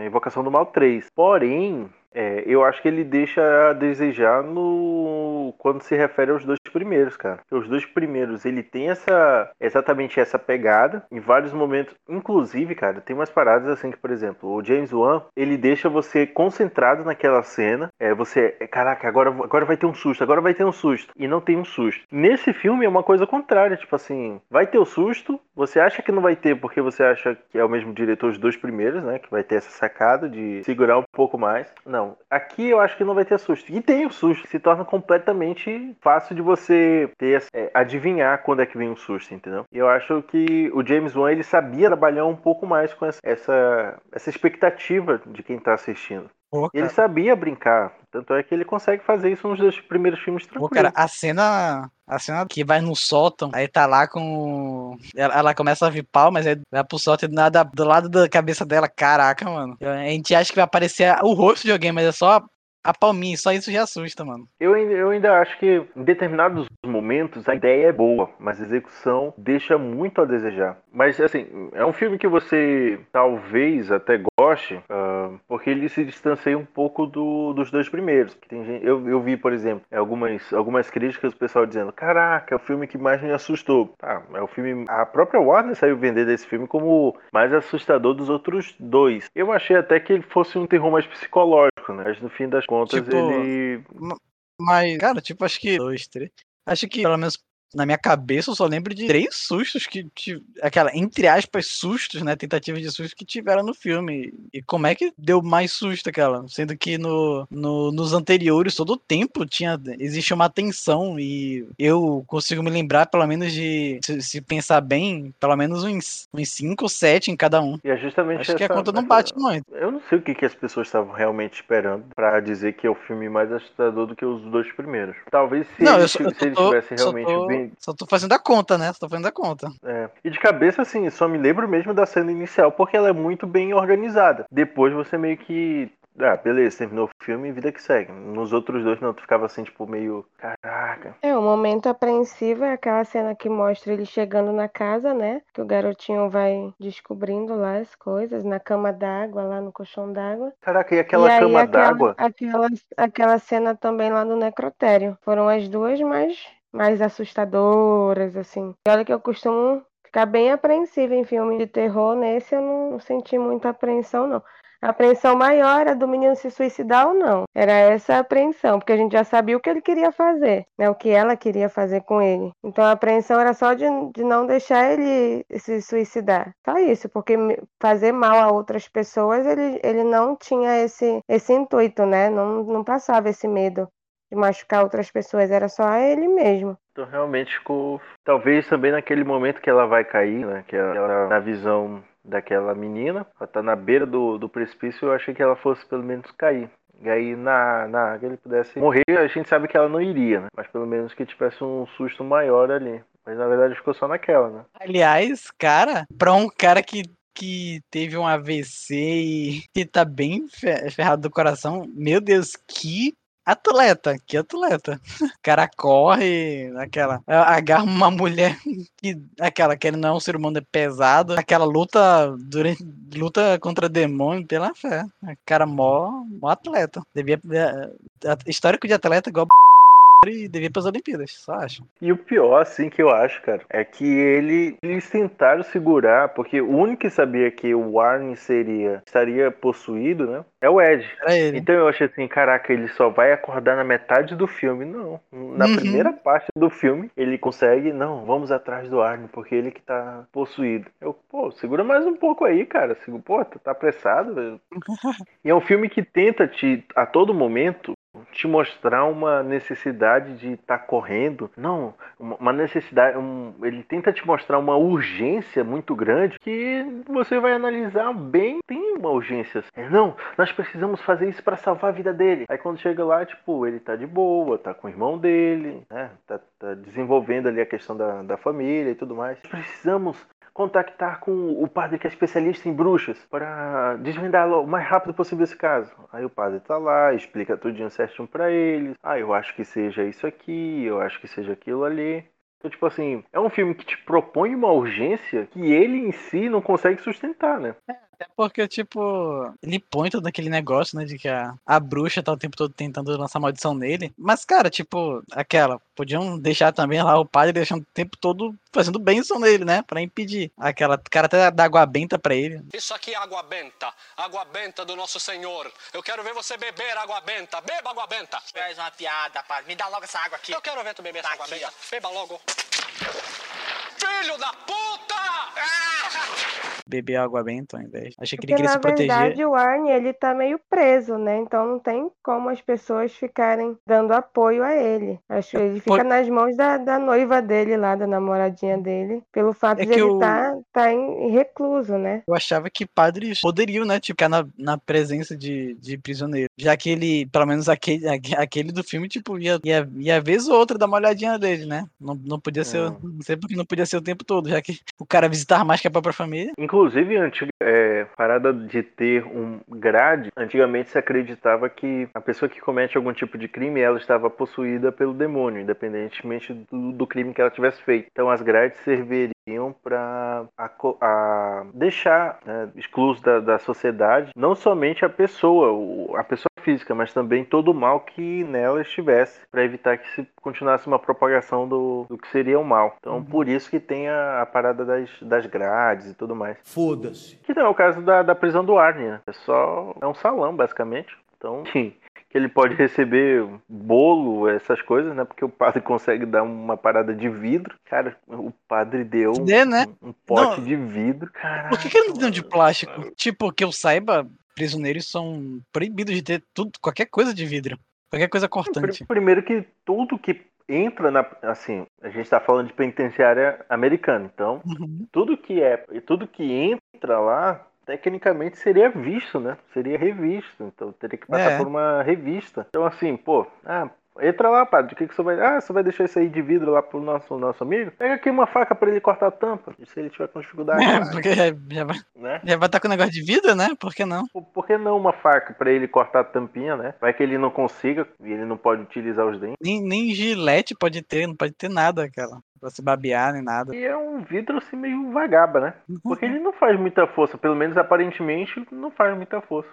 Invocação do Mal 3. Porém, é, eu acho que ele deixa a desejar no quando se refere aos dois primeiros, cara. Os dois primeiros, ele tem essa exatamente essa pegada em vários momentos. Inclusive, cara, tem umas paradas assim que, por exemplo, o James Wan, ele deixa você concentrado naquela cena. É, você, é, caraca, agora, agora vai ter um susto, agora vai ter um susto. E não tem um susto. Nesse filme é uma coisa contrária, tipo assim, vai ter o susto, você acha que não vai ter porque você acha que é o mesmo diretor os dois primeiros, né? Que vai ter essa sacada de segurar um pouco mais. Não. Aqui eu acho que não vai ter susto. E tem o susto, se torna completamente fácil de você ter, é, adivinhar quando é que vem o susto, entendeu? E eu acho que o James Wan ele sabia trabalhar um pouco mais com essa, essa, essa expectativa de quem tá assistindo. Pô, ele sabia brincar. Tanto é que ele consegue fazer isso nos dois primeiros filmes tranquilos. Pô, cara, a cena. A cena que vai no sótão, aí tá lá com. Ela, ela começa a vir pau, mas aí vai pro sótão e do nada do lado da cabeça dela. Caraca, mano. A gente acha que vai aparecer o rosto de alguém, mas é só a palminha, só isso já assusta, mano. Eu, eu ainda acho que em determinados momentos a ideia é boa, mas a execução deixa muito a desejar. Mas assim, é um filme que você talvez até goste, uh, porque ele se distancia um pouco do, dos dois primeiros. Gente, eu, eu vi, por exemplo, algumas, algumas críticas do pessoal dizendo: Caraca, é o filme que mais me assustou. Tá, é o filme. A própria Warner saiu vender esse filme como mais assustador dos outros dois. Eu achei até que ele fosse um terror mais psicológico, né? Mas no fim das contas tipo, ele. Mas, cara, tipo, acho que dois, três. Acho que, pelo menos na minha cabeça eu só lembro de três sustos que aquela entre aspas sustos, né, tentativas de susto que tiveram no filme. E como é que deu mais susto aquela, sendo que no, no nos anteriores todo o tempo tinha existe uma tensão e eu consigo me lembrar pelo menos de se, se pensar bem, pelo menos uns uns cinco ou sete em cada um. E é justamente Acho essa, que a conta não bate essa... muito. Eu não sei o que, que as pessoas estavam realmente esperando para dizer que é o filme mais assustador do que os dois primeiros. Talvez se não, eles, eu, se eles tivessem realmente tô... bem só tô fazendo a conta, né? Só tô fazendo a conta. É. E de cabeça, assim, só me lembro mesmo da cena inicial, porque ela é muito bem organizada. Depois você meio que ah, beleza, terminou o filme e vida que segue. Nos outros dois, não, tu ficava assim, tipo, meio. Caraca. É, o momento apreensivo é aquela cena que mostra ele chegando na casa, né? Que o garotinho vai descobrindo lá as coisas, na cama d'água, lá no colchão d'água. Caraca, e aquela e cama d'água? Aquela, aquela cena também lá no necrotério. Foram as duas mais mais assustadoras, assim. E olha que eu costumo ficar bem apreensiva em filme de terror, nesse eu não senti muita apreensão, não. A apreensão maior era do menino se suicidar ou não. Era essa a apreensão, porque a gente já sabia o que ele queria fazer, né? O que ela queria fazer com ele. Então a apreensão era só de, de não deixar ele se suicidar. Só isso, porque fazer mal a outras pessoas, ele, ele não tinha esse, esse intuito, né? Não, não passava esse medo de machucar outras pessoas, era só ele mesmo. Então realmente ficou. Talvez também naquele momento que ela vai cair, né? Que ela, na visão daquela menina, ela tá na beira do, do precipício, eu achei que ela fosse pelo menos cair. E aí na, na que ele pudesse morrer, a gente sabe que ela não iria, né? Mas pelo menos que tivesse um susto maior ali. Mas na verdade ficou só naquela, né? Aliás, cara, pra um cara que que teve um AVC e, e tá bem ferrado do coração. Meu Deus, que atleta, que atleta. O cara corre, aquela, agarra uma mulher que, aquela, que ele não é um ser humano é pesado, aquela luta durante, luta contra demônio pela fé. Cara mó, mó atleta. Devia, é, histórico de atleta igual e devia ir pras Olimpíadas, só acho. E o pior, assim, que eu acho, cara, é que ele eles tentaram segurar, porque o único que sabia que o Arne seria estaria possuído, né? É o Ed. Ele. Então eu achei assim, caraca, ele só vai acordar na metade do filme. Não. Na Uhum. primeira parte do filme, ele consegue, não, vamos atrás do Arne, porque ele que tá possuído. Eu, pô, segura mais um pouco aí, cara. Pô, tá apressado. E é um filme que tenta te, a todo momento, te mostrar uma necessidade de estar correndo. Não, uma uma necessidade. um- ele tenta te mostrar uma urgência muito grande que você vai analisar bem. Tem uma urgência. É, não, nós precisamos fazer isso para salvar a vida dele. Aí quando chega lá, tipo, ele tá de boa, tá com o irmão dele, né? Tá, tá desenvolvendo ali a questão da, da família e tudo mais. Precisamos contactar com o padre que é especialista em bruxas para desvendar o mais rápido possível esse caso. Aí o padre tá lá, explica tudinho certinho para eles. Ah, eu acho que seja isso aqui, eu acho que seja aquilo ali. Então, tipo assim, é um filme que te propõe uma urgência que ele em si não consegue sustentar, né? Até porque, tipo, ele põe todo aquele negócio, né, de que a, a bruxa tá o tempo todo tentando lançar maldição nele. Mas, cara, tipo, aquela, podiam deixar também lá o padre deixando o tempo todo fazendo bênção nele, né, pra impedir. Aquela, cara até dá água benta pra ele. Isso aqui é água benta, água benta do nosso Senhor. Eu quero ver você beber água benta. Beba água benta. Faz uma piada, padre. Me dá logo essa água aqui. Eu quero ver tu beber Tá essa água aqui, benta. Beba logo. Filho da puta! Beber água benta ao invés. Achei que ele queria na se proteger. verdade o Arne ele tá meio preso, né? Então não tem como as pessoas ficarem dando apoio a ele. Acho que ele fica Por- nas mãos da, da noiva dele lá, da namoradinha dele, pelo fato É de ele o- tá, tá em recluso, né? Eu achava que padres poderiam, né, tipo, ficar na, na presença de, de prisioneiro. Já que ele, pelo menos aquele, aque- aquele do filme, tipo, ia, ia, ia vez ou outra dar uma olhadinha dele, né? Não, não podia ser, Hum. não sei porque não podia ser o tempo todo, já que o cara visitava mais que a própria família. Inclusive, antiga, é, parada de ter um grade, antigamente se acreditava que a pessoa que comete algum tipo de crime, ela estava possuída pelo demônio, independentemente do, do crime que ela tivesse feito. Então as grades serviriam para deixar né, excluso da, da sociedade não somente a pessoa, o- a pessoa física, mas também todo o mal que nela estivesse, para evitar que se continuasse uma propagação do, do que seria o mal. Então, por isso que tem a, a parada das, das grades e tudo mais. Foda-se. Que não é o caso da, da prisão do Arne, né? É só. É um salão, basicamente. Então, que, que ele pode receber bolo, essas coisas, né? Porque o padre consegue dar uma parada de vidro. Cara, o padre deu um, Dê, né? um pote Não. de vidro. Caralho. Por que, que ele não deu de plástico? Tipo, que eu saiba, prisioneiros são proibidos de ter tudo, qualquer coisa de vidro. Qualquer coisa cortante. Pri- Primeiro que tudo que entra na. Assim, a gente tá falando de penitenciária americana. Então, Uhum. tudo que é. Tudo que entra lá. Tecnicamente seria visto, né? Seria revisto. Então teria que passar É. por uma revista. Então, assim, pô, ah, entra lá, padre. O que, que você vai. Ah, você vai deixar isso aí de vidro lá pro nosso, nosso amigo? Pega aqui uma faca pra ele cortar a tampa. E se ele tiver com dificuldade, É, porque já, já vai né? já vai estar com o negócio de vida, né? Por que não? Por- Por que não uma faca pra ele cortar a tampinha, né? Vai que ele não consiga e ele não pode utilizar os dentes. Nem, nem gilete pode ter, não pode ter nada, aquela. Pra se babear, nem nada. E é um vidro assim meio vagaba, né? Porque ele não faz muita força, pelo menos aparentemente não faz muita força.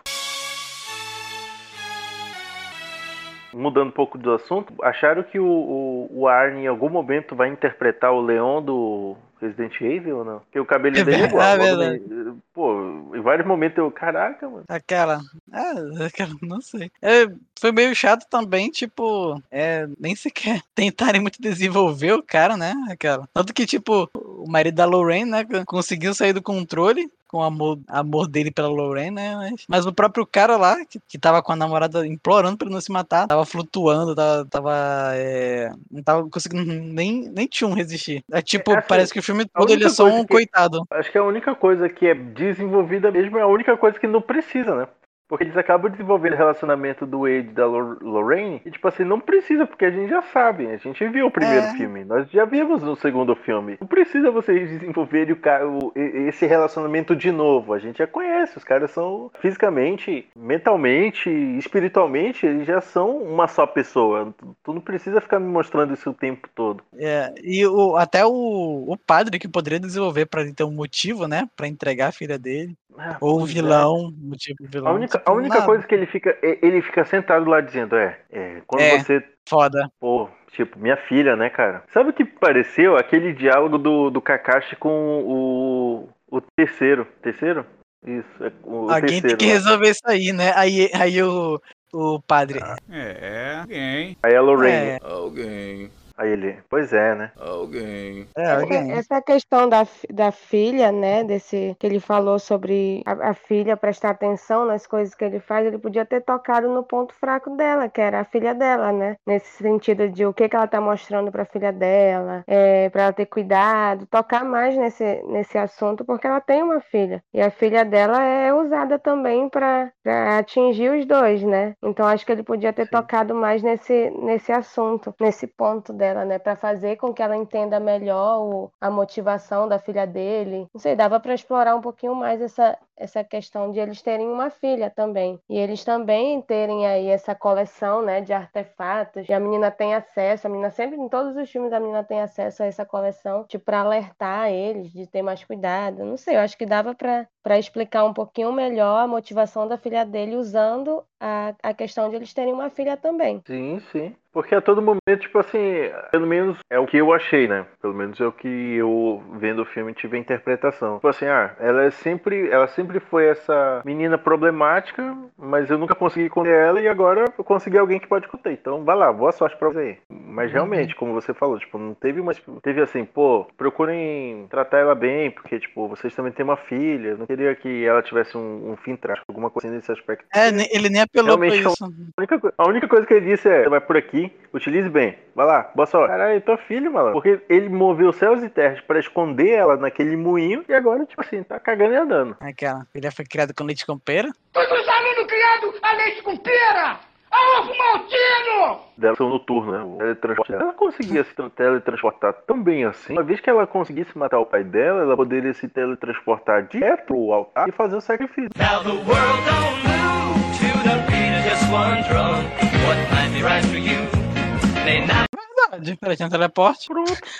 Mudando um pouco do assunto, acharam que o, o, o Arne em algum momento vai interpretar o Leon do Resident Evil ou não? Porque o cabelo É dele é igual. verdade. daí- Pô, em vários momentos eu, caraca, mano. Aquela. Ah, aquela, não sei. É, foi meio chato também, tipo, é, nem sequer tentarem muito desenvolver o cara, né? Aquela. Tanto que, tipo, o marido da Lorraine, né, conseguiu sair do controle com o amor, amor dele pela Lorraine, né? Mas, mas o próprio cara lá, que, que tava com a namorada implorando pra ele não se matar, tava flutuando, tava. tava é, não tava conseguindo nem, nem tinha um resistir. É tipo, É, assim, parece que o filme todo ele é só um que- coitado. Acho que a única coisa que é desenvolvida mesmo é a única coisa que não precisa, né? Porque eles acabam desenvolvendo o relacionamento do Wade e da Lor- Lorraine. E, tipo assim, não precisa, porque a gente já sabe. A gente viu o primeiro É. filme. Nós já vimos no segundo filme. Não precisa vocês desenvolverem o, o- esse relacionamento de novo. A gente já conhece. Os caras são fisicamente, mentalmente, espiritualmente, eles já são uma só pessoa. Tu- não precisa ficar me mostrando isso o tempo todo. É, e o, até o, o padre que poderia desenvolver pra ele ter um motivo, né, Pra entregar a filha dele. Ou o pois é. vilão, vilão. A única, tipo, a única nada. coisa que ele fica, ele fica sentado lá dizendo é, é quando É. você, Foda. pô, tipo, minha filha, né, cara? Sabe o que pareceu? Aquele diálogo do, do Kakashi com o, o terceiro, terceiro? Isso, é o Alguém tem terceiro. que lá. resolver isso aí, né? Aí, aí o, o padre. É, alguém. Aí a Lorraine, É, Alguém. Aí ele, pois é, né? Alguém. é, Essa, alguém. essa questão da, da filha, né, desse que ele falou sobre a, a filha prestar atenção nas coisas que ele faz, ele podia ter tocado no ponto fraco dela, que era a filha dela, né? Nesse sentido de o que, que ela tá mostrando pra filha dela, é, para ela ter cuidado, tocar mais nesse, nesse assunto, porque ela tem uma filha. E a filha dela é usada também para atingir os dois, né? Então acho que ele podia ter Sim. tocado mais nesse, nesse assunto, nesse ponto dela, né? Para fazer com que ela entenda melhor o- a motivação da filha dele. Não sei, dava para explorar um pouquinho mais essa, essa questão de eles terem uma filha também. E eles também terem aí essa coleção, né, de artefatos. E a menina tem acesso, a menina sempre, em todos os filmes, a menina tem acesso a essa coleção, tipo, para alertar eles de ter mais cuidado. Não sei, eu acho que dava para explicar um pouquinho melhor a motivação da filha dele usando a, a questão de eles terem uma filha também. Sim, sim. Porque a todo momento, tipo assim, pelo menos é o que eu achei, né? Pelo menos é o que eu, vendo o filme, tive a interpretação. Tipo assim, ah, ela é sempre, ela sempre foi essa menina problemática, mas eu nunca consegui conter ela e agora eu consegui alguém que pode conter. Então, vai lá, boa sorte pra você aí. Mas realmente, como você falou, tipo, não teve uma. Teve assim, pô, procurem tratar ela bem, porque, tipo, vocês também têm uma filha. Não queria que ela tivesse um, um fim trágico, alguma coisa nesse aspecto. É, ele nem apelou pra Realmente, isso. A única, a única coisa que ele disse é: você vai por aqui, utilize bem. Vai lá, boa sorte. Caralho, tua filha, malandro. Porque ele moveu céus e terras pra esconder ela naquele moinho e agora, tipo assim, tá cagando e andando. Aquela filha foi criada com leite com pera. Todos os alunos criados a leite com pera! A ovo maltino! Dela são noturno, né? O teletransporte. Ela conseguia se tra- teletransportar tão bem assim. Uma vez que ela conseguisse matar o pai dela, ela poderia se teletransportar direto pro altar e fazer o sacrifício. Now the world don't move Verdade, ela tinha um teleporte.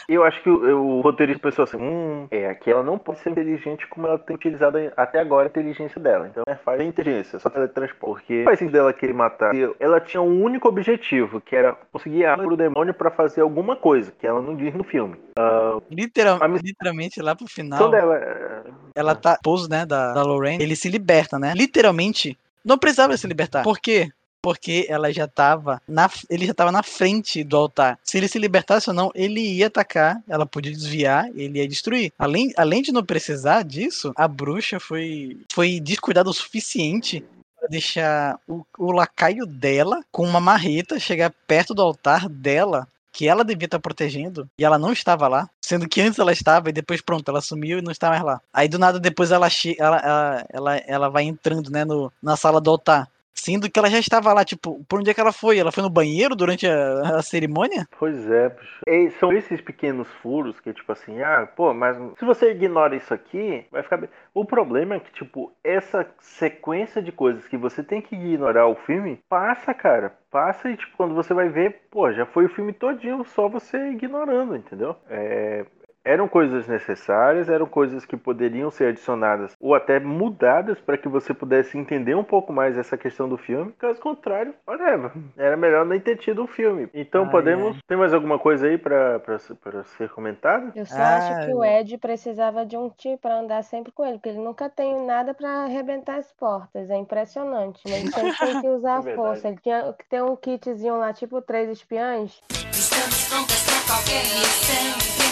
Eu acho que o, o roteirista pensou assim: hum, é, aqui ela não pode ser inteligente como ela tem utilizado até agora a inteligência dela. Então é faz inteligência, só teletransporte. Porque faz sentido dela querer matar. Ela tinha um único objetivo, que era conseguir a arma pro demônio pra fazer alguma coisa, que ela não diz no filme. Ah, Literal, A literalmente lá pro final. dela. é- ela tá esposo, né, da, da Lorraine, ele se liberta, né? Literalmente, não precisava se libertar. Por quê? Porque ela já tava na, ele já tava na frente do altar. Se ele se libertasse ou não, ele ia atacar, ela podia desviar, ele ia destruir. Além, além de não precisar disso, a bruxa foi, foi descuidada o suficiente pra deixar o, o lacaio dela com uma marreta chegar perto do altar dela que ela devia estar protegendo e ela não estava lá, sendo que antes ela estava e depois pronto, ela sumiu e não está mais lá. Aí do nada depois ela, ela, ela, ela vai entrando, né, no, na sala do altar. Sendo que ela já estava lá, tipo, por onde é que ela foi? Ela foi no banheiro durante a, a cerimônia? Pois é. E são esses pequenos furos que, tipo assim, ah, pô, mas se você ignora isso aqui, vai ficar bem. O problema é que, tipo, essa sequência de coisas que você tem que ignorar o filme, passa, cara. Passa e, tipo, quando você vai ver, pô, já foi o filme todinho só você ignorando, entendeu? É, eram coisas necessárias, eram coisas que poderiam ser adicionadas ou até mudadas para que você pudesse entender um pouco mais essa questão do filme. Caso contrário, whatever. Era melhor nem ter tido um filme. Então Ai, podemos. ai. Tem mais alguma coisa aí para para ser comentado? Eu só Ah, acho que o Ed precisava de um tio para andar sempre com ele, porque ele nunca tem nada para arrebentar as portas. É impressionante. Mas ele sempre tem que usar É a força. Ele tinha que ter um kitzinho lá, tipo três espiãs, Estamos prontas pra qualquer missão.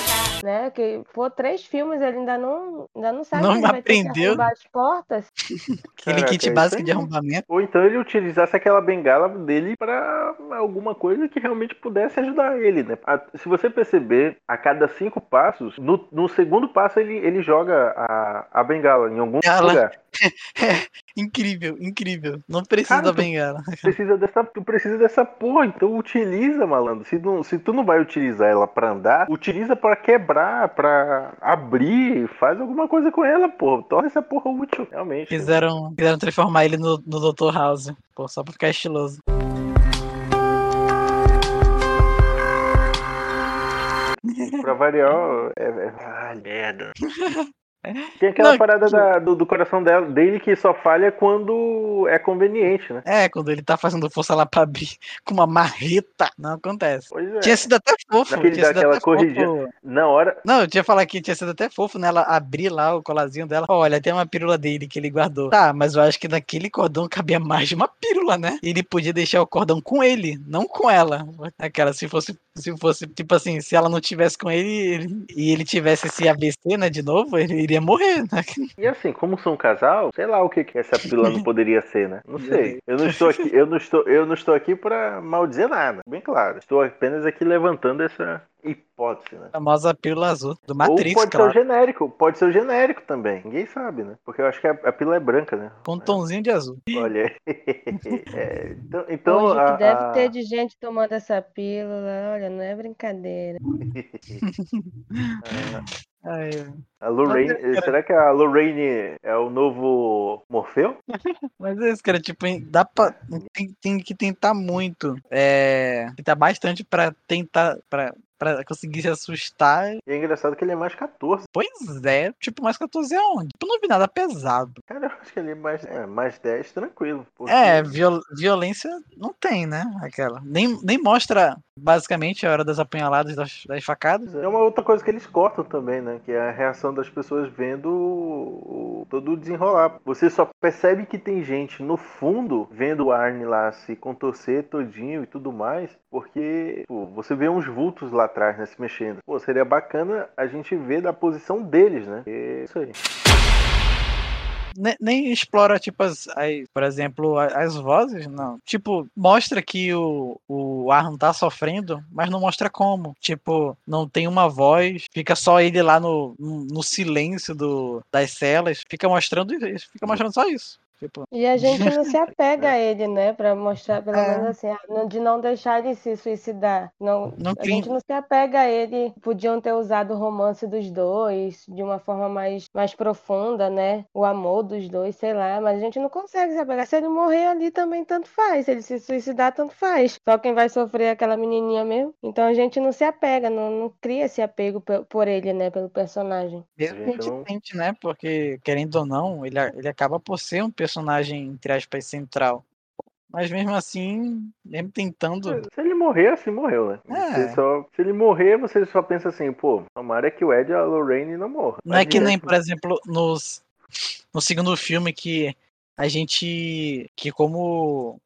Né? Que por três filmes ele ainda não, ainda não sabe Não que ele vai ter que aprendeu. as portas. Aquele Caraca, kit é básico isso de arrombamento. Ou então ele utilizasse aquela bengala dele para alguma coisa que realmente pudesse ajudar ele, né? A- se você perceber, a cada cinco passos, no, no segundo passo ele, ele joga a, a bengala em algum Ela- lugar. incrível, incrível. Não precisa Cara, da tu- bengala. Precisa dessa, tu precisa dessa porra, então utiliza, malandro. Se, não, se tu não vai utilizar ela pra andar, utiliza pra quebrar, pra abrir, faz alguma coisa com ela, pô. Torna essa porra útil, realmente. Quiseram, quiseram transformar ele no, no Dr. House. Pô, só pra ficar estiloso. Pra variar, é, é... Ai, merda. Tem aquela Não, parada que- da- do, do coração dela- dele que só falha quando é conveniente, né? É, quando ele tá fazendo força lá pra abrir com uma marreta, não acontece. É. Tinha sido até fofo. Naquele tinha sido até corridinha. fofo. Na hora. Não, eu tinha falado que tinha sido até fofo nela abrir lá o colarzinho dela. Olha, tem uma pílula dele que ele guardou. Tá, mas eu acho que naquele cordão cabia mais de uma pílula, né? Ele podia deixar o cordão com ele, não com ela. Aquela, se fosse, se fosse, tipo assim, se ela não tivesse com ele, ele- e ele tivesse esse AVC, né, de novo, ele iria morrer, né? E assim, como são um casal, sei lá o que, que essa pílula não poderia ser, né? Não sei. Eu não estou aqui, eu não estou, eu não estou aqui para maldizer nada, bem claro. Estou apenas aqui levantando essa hipótese, né? A famosa pílula azul do Matrix, Ou pode claro. ser o genérico, pode ser o genérico também. Ninguém sabe, né? Porque eu acho que a, a pílula é branca, né? Com um tomzinho de azul. Olha. É, então, então Hoje a, que deve a- ter de gente tomando essa pílula, olha, não é brincadeira. Ai, a Lorraine, será que a Lorraine é o novo Morfeu? Mas é isso, cara, tipo, dá pra. Tem, tem que tentar muito. É. Tentar bastante pra tentar. Pra, pra conseguir se assustar. E é engraçado que ele é mais 14. Pois é, tipo, mais 14 aonde? Tipo, não vi nada pesado. Cara, eu acho que ele é mais, é, mais 10, tranquilo. porque- É, viol- violência não tem, né? Aquela. Nem, nem mostra, basicamente, a hora das apunhaladas, das, das facadas. É uma outra coisa que eles cortam também, né? Que é a reação das pessoas vendo o, o- todo o desenrolar. Você só percebe que tem gente no fundo vendo o Arne lá se contorcer todinho e tudo mais, porque pô, você vê uns vultos lá atrás, né? Se mexendo. Pô, seria bacana a gente ver da posição deles, né? É isso aí. Ne- Nem, explora, tipo, as, as- por exemplo, as vozes, não. Tipo, mostra que o, o Arno tá sofrendo, mas não mostra como. Tipo, não tem uma voz, fica só ele lá no, no silêncio do, das celas, fica mostrando fica mostrando só isso. Tipo, E a gente não se apega a ele, né? Pra mostrar, pelo É. menos assim, de não deixar ele se suicidar. Não, Não a gente não se apega a ele. Podiam ter usado o romance dos dois de uma forma mais, mais profunda, né? O amor dos dois, sei lá. Mas a gente não consegue se apegar. Se ele morrer ali também, tanto faz. Se ele se suicidar, tanto faz. Só quem vai sofrer é aquela menininha mesmo. Então a gente não se apega, não, não cria esse apego pe- por ele, né? Pelo personagem. mesmo que a gente não- tente, né? Porque, querendo ou não, ele, ele acaba por ser um personagem, entre aspas, central. Mas mesmo assim, mesmo tentando. Se ele morrer, assim morreu, né? É. Só- se ele morrer, você só pensa assim, pô, tomara que o Ed e a Lorraine não morram. Não é que nem, por exemplo, nos, no segundo filme que a gente. que como.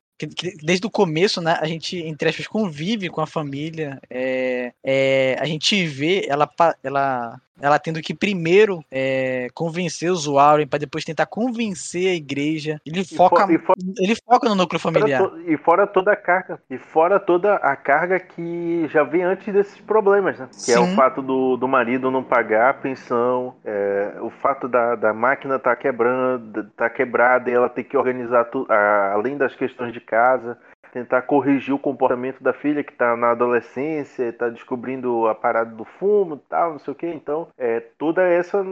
desde o começo, né, a gente, entre aspas, convive com a família. É, é, a gente vê ela, ela, ela tendo que primeiro é, convencer os Warren para depois tentar convencer a igreja. Ele foca, fo- e fo- ele foca no núcleo Fora familiar. to- e fora toda a carga. E fora toda a carga que já vem antes desses problemas, né? Que é o Sim. fato do, do marido não pagar a pensão, é, o fato da, da máquina estar quebrando, tá quebrada e ela ter que organizar tudo, além das questões de casa. Tentar corrigir o comportamento da filha que tá na adolescência, tá descobrindo a parada do fumo e tal, não sei o que. Então, é, toda essa.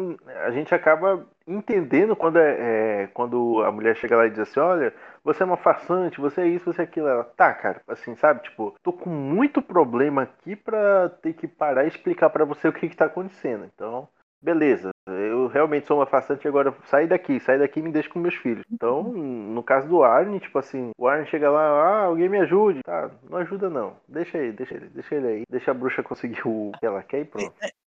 A gente acaba entendendo quando, é, é, quando a mulher chega lá e diz assim: olha, você é uma farsante, você é isso, você é aquilo. Ela, tá, cara, assim, sabe? Tipo, tô com muito problema aqui pra ter que parar e explicar pra você o que que tá acontecendo. Então, beleza, eu realmente sou uma farsante, agora sai daqui, sai daqui e me deixa com meus filhos. Então, no caso do Arne, tipo assim, o Arne chega lá, ah, alguém me ajude. Tá, não ajuda não. Deixa ele, deixa ele, deixa ele aí. Deixa a bruxa conseguir o que ela quer e pronto.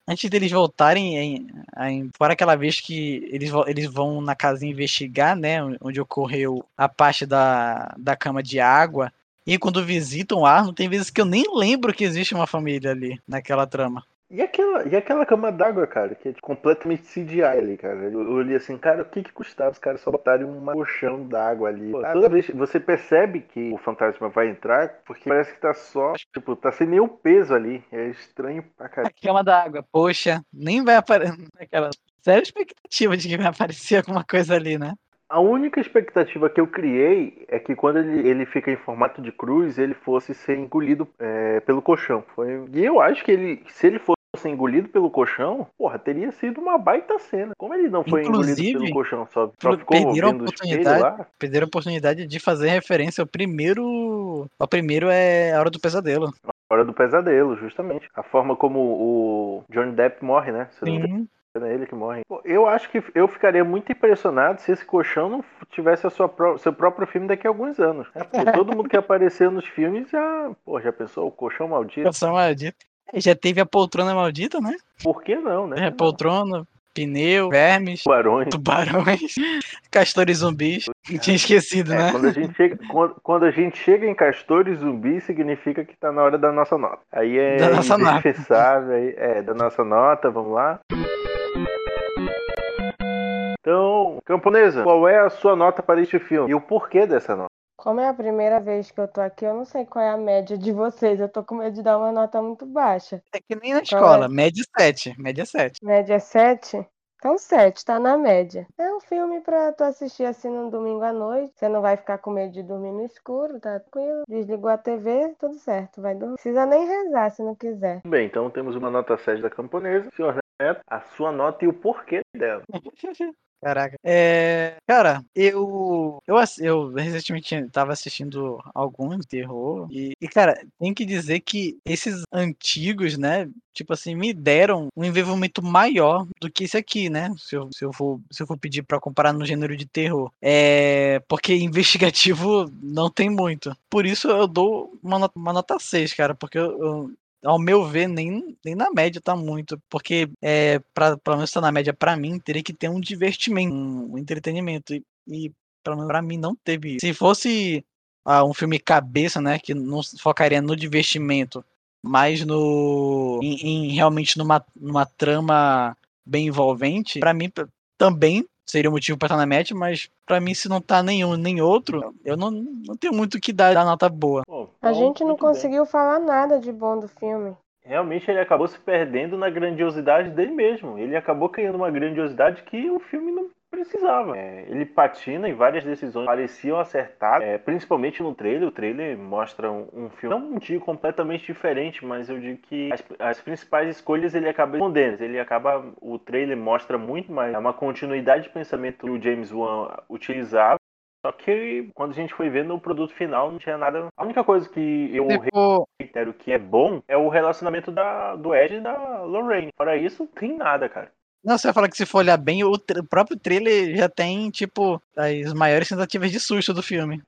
Antes deles voltarem, em, em, fora aquela vez que eles, eles vão na casinha investigar, né? Onde ocorreu a parte da, da cama de água. E quando visitam o Arno, tem vezes que eu nem lembro que existe uma família ali naquela trama. E aquela, e aquela cama d'água, cara, que é completamente CGI ali, cara. Eu, eu olhei assim, cara, o que que custava os caras só botarem um colchão d'água ali? Pô, Toda vez você percebe que o fantasma vai entrar, porque parece que tá só, tipo, tá sem nenhum peso ali. É estranho pra caralho. Cama da água, poxa, nem vai aparecer. Aquela séria expectativa de que vai aparecer alguma coisa ali, né? A única expectativa que eu criei é que quando ele, ele fica em formato de cruz, ele fosse ser engolido é, pelo colchão. Foi... E eu acho que ele, se ele fosse engolido pelo colchão, porra, teria sido uma baita cena. Como ele não foi Inclusive, engolido pelo colchão, só, só ficou perderam a oportunidade, lá? perderam a oportunidade de fazer referência ao primeiro. O primeiro é a Hora do Pesadelo. Hora do pesadelo, justamente. A forma como o Johnny Depp morre, né? Se. Sim. É ele que morre. Eu acho que eu ficaria muito impressionado se esse colchão não tivesse a sua pró- seu próprio filme daqui a alguns anos. É, porque todo mundo que apareceu nos filmes já, pô, já pensou o colchão maldito? Colchão maldito. É, Já teve a poltrona maldita, né? Por que não, né? É, poltrona, pneu, vermes, Tubarões. tubarões, castores zumbis. Tinha esquecido, É, né? quando, a gente chega, quando, quando a gente chega em Castores Zumbi, significa que tá na hora da nossa nota. Aí é Da nossa nota. aí- é, da nossa nota, vamos lá. Então, camponesa, qual é a sua nota para este filme? E o porquê dessa nota? Como é a primeira vez que eu tô aqui, eu não sei qual é a média de vocês. Eu tô com medo de dar uma nota muito baixa. É que nem na Qual escola, é? média 7, média 7. Média 7? Então 7, tá na média. É um filme pra tu assistir assim num domingo à noite. Você não vai ficar com medo de dormir no escuro, tá tranquilo. Desligou a TV, tudo certo, vai dormir. Precisa nem rezar se não quiser. Bem, então temos uma nota 7 da camponesa. Senhor Neto, a sua nota e o porquê dela. Caraca. É, cara, eu, eu eu recentemente tava assistindo alguns de terror e, e, cara, tem que dizer que esses antigos, né, tipo assim, me deram um envolvimento maior do que esse aqui, né? Se eu, se eu for se eu for pedir pra comparar no gênero de terror, é porque investigativo não tem muito. Por isso eu dou uma nota, uma nota 6, cara, porque eu ao meu ver, nem, nem na média tá muito. Porque, é, pra, pelo menos tá na média pra mim, teria que ter um divertimento, um, entretenimento. E, e pelo menos pra mim não teve. Se fosse ah, um filme cabeça, né, que não focaria no divertimento, mas no. em, em realmente numa, numa trama bem envolvente, pra mim também seria um motivo pra estar na média, mas pra mim, se não tá nenhum nem outro, eu não, não tenho muito o que dar, dar nota boa. A gente não conseguiu falar nada de bom do filme. Realmente ele acabou se perdendo na grandiosidade dele mesmo. Ele acabou criando uma grandiosidade que o filme não precisava. É, ele patina em várias decisões pareciam acertadas, é, principalmente no trailer. O trailer mostra um, um filme, não digo completamente diferente, mas eu digo que as, as principais escolhas ele acaba escondendo. Ele acaba, o trailer mostra muito mais, é uma continuidade de pensamento que o James Wan utilizava. Só que quando a gente foi vendo o produto final, não tinha nada. A única coisa que eu Tipo, reitero que é bom é o relacionamento da, do Ed e da Lorraine. Fora isso, tem nada, cara. Não, você vai falar que se for olhar bem, o, o próprio trailer já tem, tipo, as maiores tentativas de susto do filme.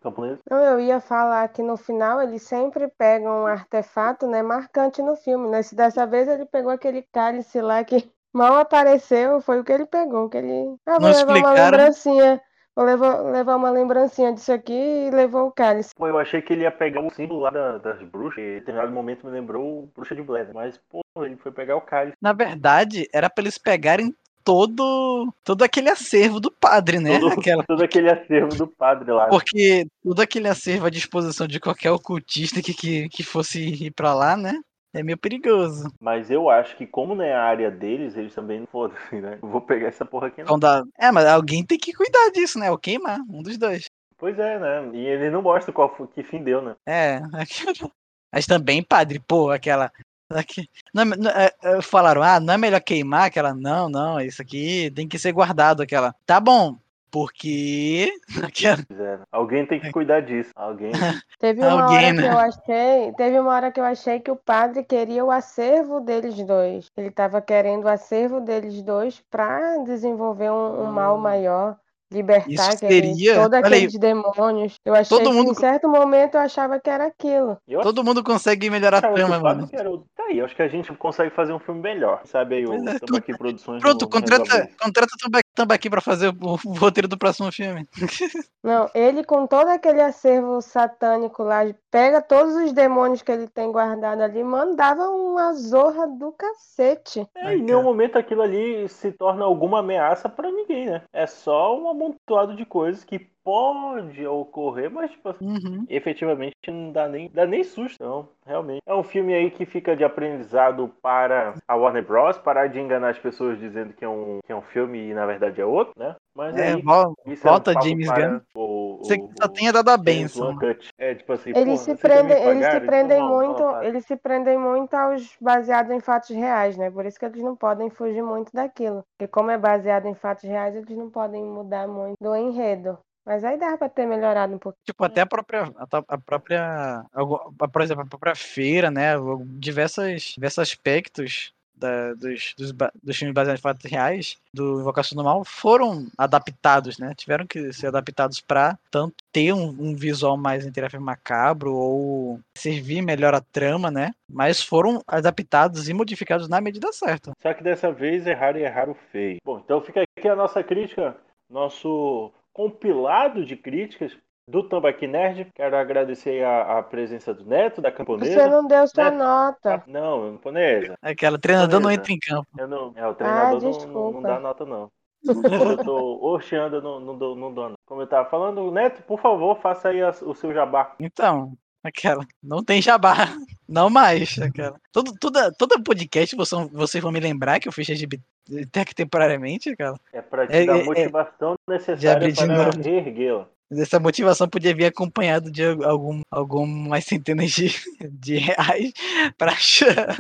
Eu ia falar que no final ele sempre pega um artefato, né, marcante no filme, né? Se dessa vez ele pegou aquele cálice lá que mal apareceu, foi o que ele pegou, que ele, ah, vou Não levar uma explicaram. lembrancinha, vou levar, levar uma lembrancinha disso aqui e levou o cálice. Pô, eu achei que ele ia pegar o símbolo lá da- das bruxas. E em determinado momento me lembrou o Bruxa de Blair. Mas, pô, ele foi pegar o cálice. Na verdade, era pra eles pegarem todo todo aquele acervo do padre, né? Todo, Aquela- todo aquele acervo do padre lá. Porque todo aquele acervo à disposição de qualquer ocultista que, que, que fosse ir pra lá, né? É meio perigoso. Mas eu acho que, como não é a área deles, eles também não foda-se, né? Eu vou pegar essa porra aqui. não. Dá- É, mas alguém tem que cuidar disso, né? Ou queimar, um dos dois. Pois é, né? E ele não mostra qual foi, que fim deu, né? É, mas também, padre, pô, aquela. aque- Não, é- não, é, é, falaram, ah, não é melhor queimar aquela. Não, não, isso aqui tem que ser guardado, aquela. Tá bom, porque. Alguém tem que cuidar disso. Alguém. Teve uma Alguém, hora né? que eu achei, teve uma hora que eu achei que o padre queria o acervo deles dois. Ele estava querendo o acervo deles dois para desenvolver um, um mal maior, libertar Isso aquele, seria- todos aqueles demônios. Eu achei Todo que mundo- em certo momento eu achava que era aquilo. Eu Todo mundo consegue melhorar a o trama, mano. era Tá aí, eu acho que a gente consegue fazer um filme melhor. Sabe aí, o é, Tambaqui Produções. Pronto, no- contrata, contrata Tambaqui pra fazer o, o roteiro do próximo filme. Não, ele com todo aquele acervo satânico lá, pega todos os demônios que ele tem guardado ali, mandava uma zorra do cacete. É, em nenhum momento aquilo ali se torna alguma ameaça pra ninguém, né? É só um amontoado de coisas que pode ocorrer, mas tipo, Uhum. efetivamente não dá nem, dá nem susto. Então, realmente. É um filme aí que fica de aprendizado para a Warner Bros. Parar de enganar as pessoas dizendo que é um, que é um filme e na verdade é outro, né? Mas É, aí, vol- isso é um volta James Gunn. o- Você o- só tenha dado a benção. Cut. É tipo assim, Eles porra, se prendem, eles se pagar? prendem Então, muito, eles se prendem muito aos baseados em fatos reais, né? Por isso que eles não podem fugir muito daquilo. Porque como é baseado em fatos reais, eles não podem mudar muito do enredo. Mas aí dá pra ter melhorado um pouco. Tipo, até a própria. A, própria. a- Por exemplo, a própria feira, né? Diversos, diversos aspectos da- dos, dos, dos filmes baseados em fatos reais, do Invocação do Mal, foram adaptados, né? Tiveram que ser adaptados pra tanto ter um, um visual mais entre macabro ou servir melhor a trama, né? Mas foram adaptados e modificados na medida certa. Só que dessa vez erraram e erraram feio. Bom, então fica aqui a nossa crítica, nosso compilado de críticas do Tambaqui Nerd. Quero agradecer a, a presença do Neto, da Camponesa. Você não deu sua Neto. nota. Não, Camponesa. Aquela treinador não Camponesa. entra em campo. Eu não, é, o treinador não- não, não dá nota, não. Eu tô orcheando, eu não, não, dou, não dou. não. Como eu tava falando, Neto, por favor, faça aí a- o seu jabá. Então, aquela. Não tem jabá. Não mais. Aquela. Todo, toda, toda podcast vocês, vocês vão me lembrar que eu fiz LGBT Tech temporariamente, aquela. É pra te É, dar é, a motivação Já necessária para novo. Essa motivação podia vir acompanhado de algum, algumas centenas de, de reais para achar.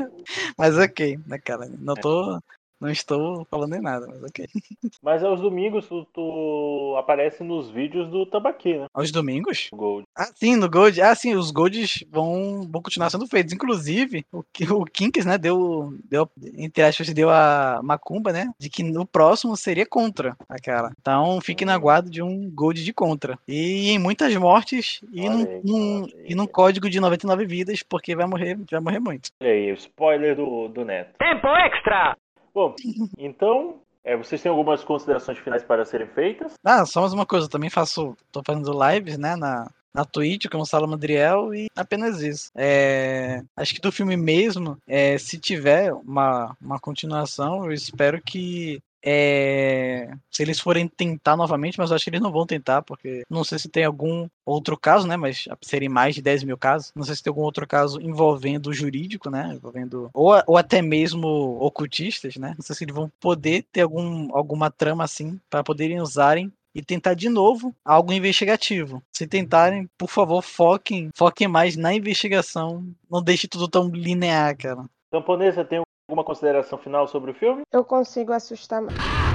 Mas ok, naquela. Não tô. Não estou falando em nada, mas ok. Mas aos domingos tu, tu aparece nos vídeos do Tambaqui, né? Aos domingos? Gold. Ah, sim, no Gold. Ah, sim, os Golds vão, vão continuar sendo feitos. Inclusive, o, o Kinks, né, deu, deu, entre aspas, deu a macumba, né, de que no próximo seria contra aquela. Então, fique na guarda de um Gold de contra. E em muitas mortes e num, num- e num código de 99 vidas, porque vai morrer, vai morrer muito. Olha aí, o spoiler do, do Neto. Tempo extra! Bom, então, é, vocês têm algumas considerações finais para serem feitas? Ah, só mais uma coisa, eu também faço, tô fazendo lives, né, na, na Twitch com o Sala Madriel e apenas isso. É, acho que do filme mesmo, é, se tiver uma, uma continuação, eu espero que é, se eles forem tentar novamente, mas eu acho que eles não vão tentar, porque não sei se tem algum outro caso, né? Mas serem mais de 10 mil casos. Não sei se tem algum outro caso envolvendo o jurídico, né? Envolvendo. Ou, ou até mesmo ocultistas, né? Não sei se eles vão poder ter algum, alguma trama assim para poderem usarem e tentar de novo algo investigativo. Se tentarem, por favor, foquem, foquem mais na investigação. Não deixe tudo tão linear, cara. Camponesa, tem alguma consideração final sobre o filme? Eu consigo assustar mais.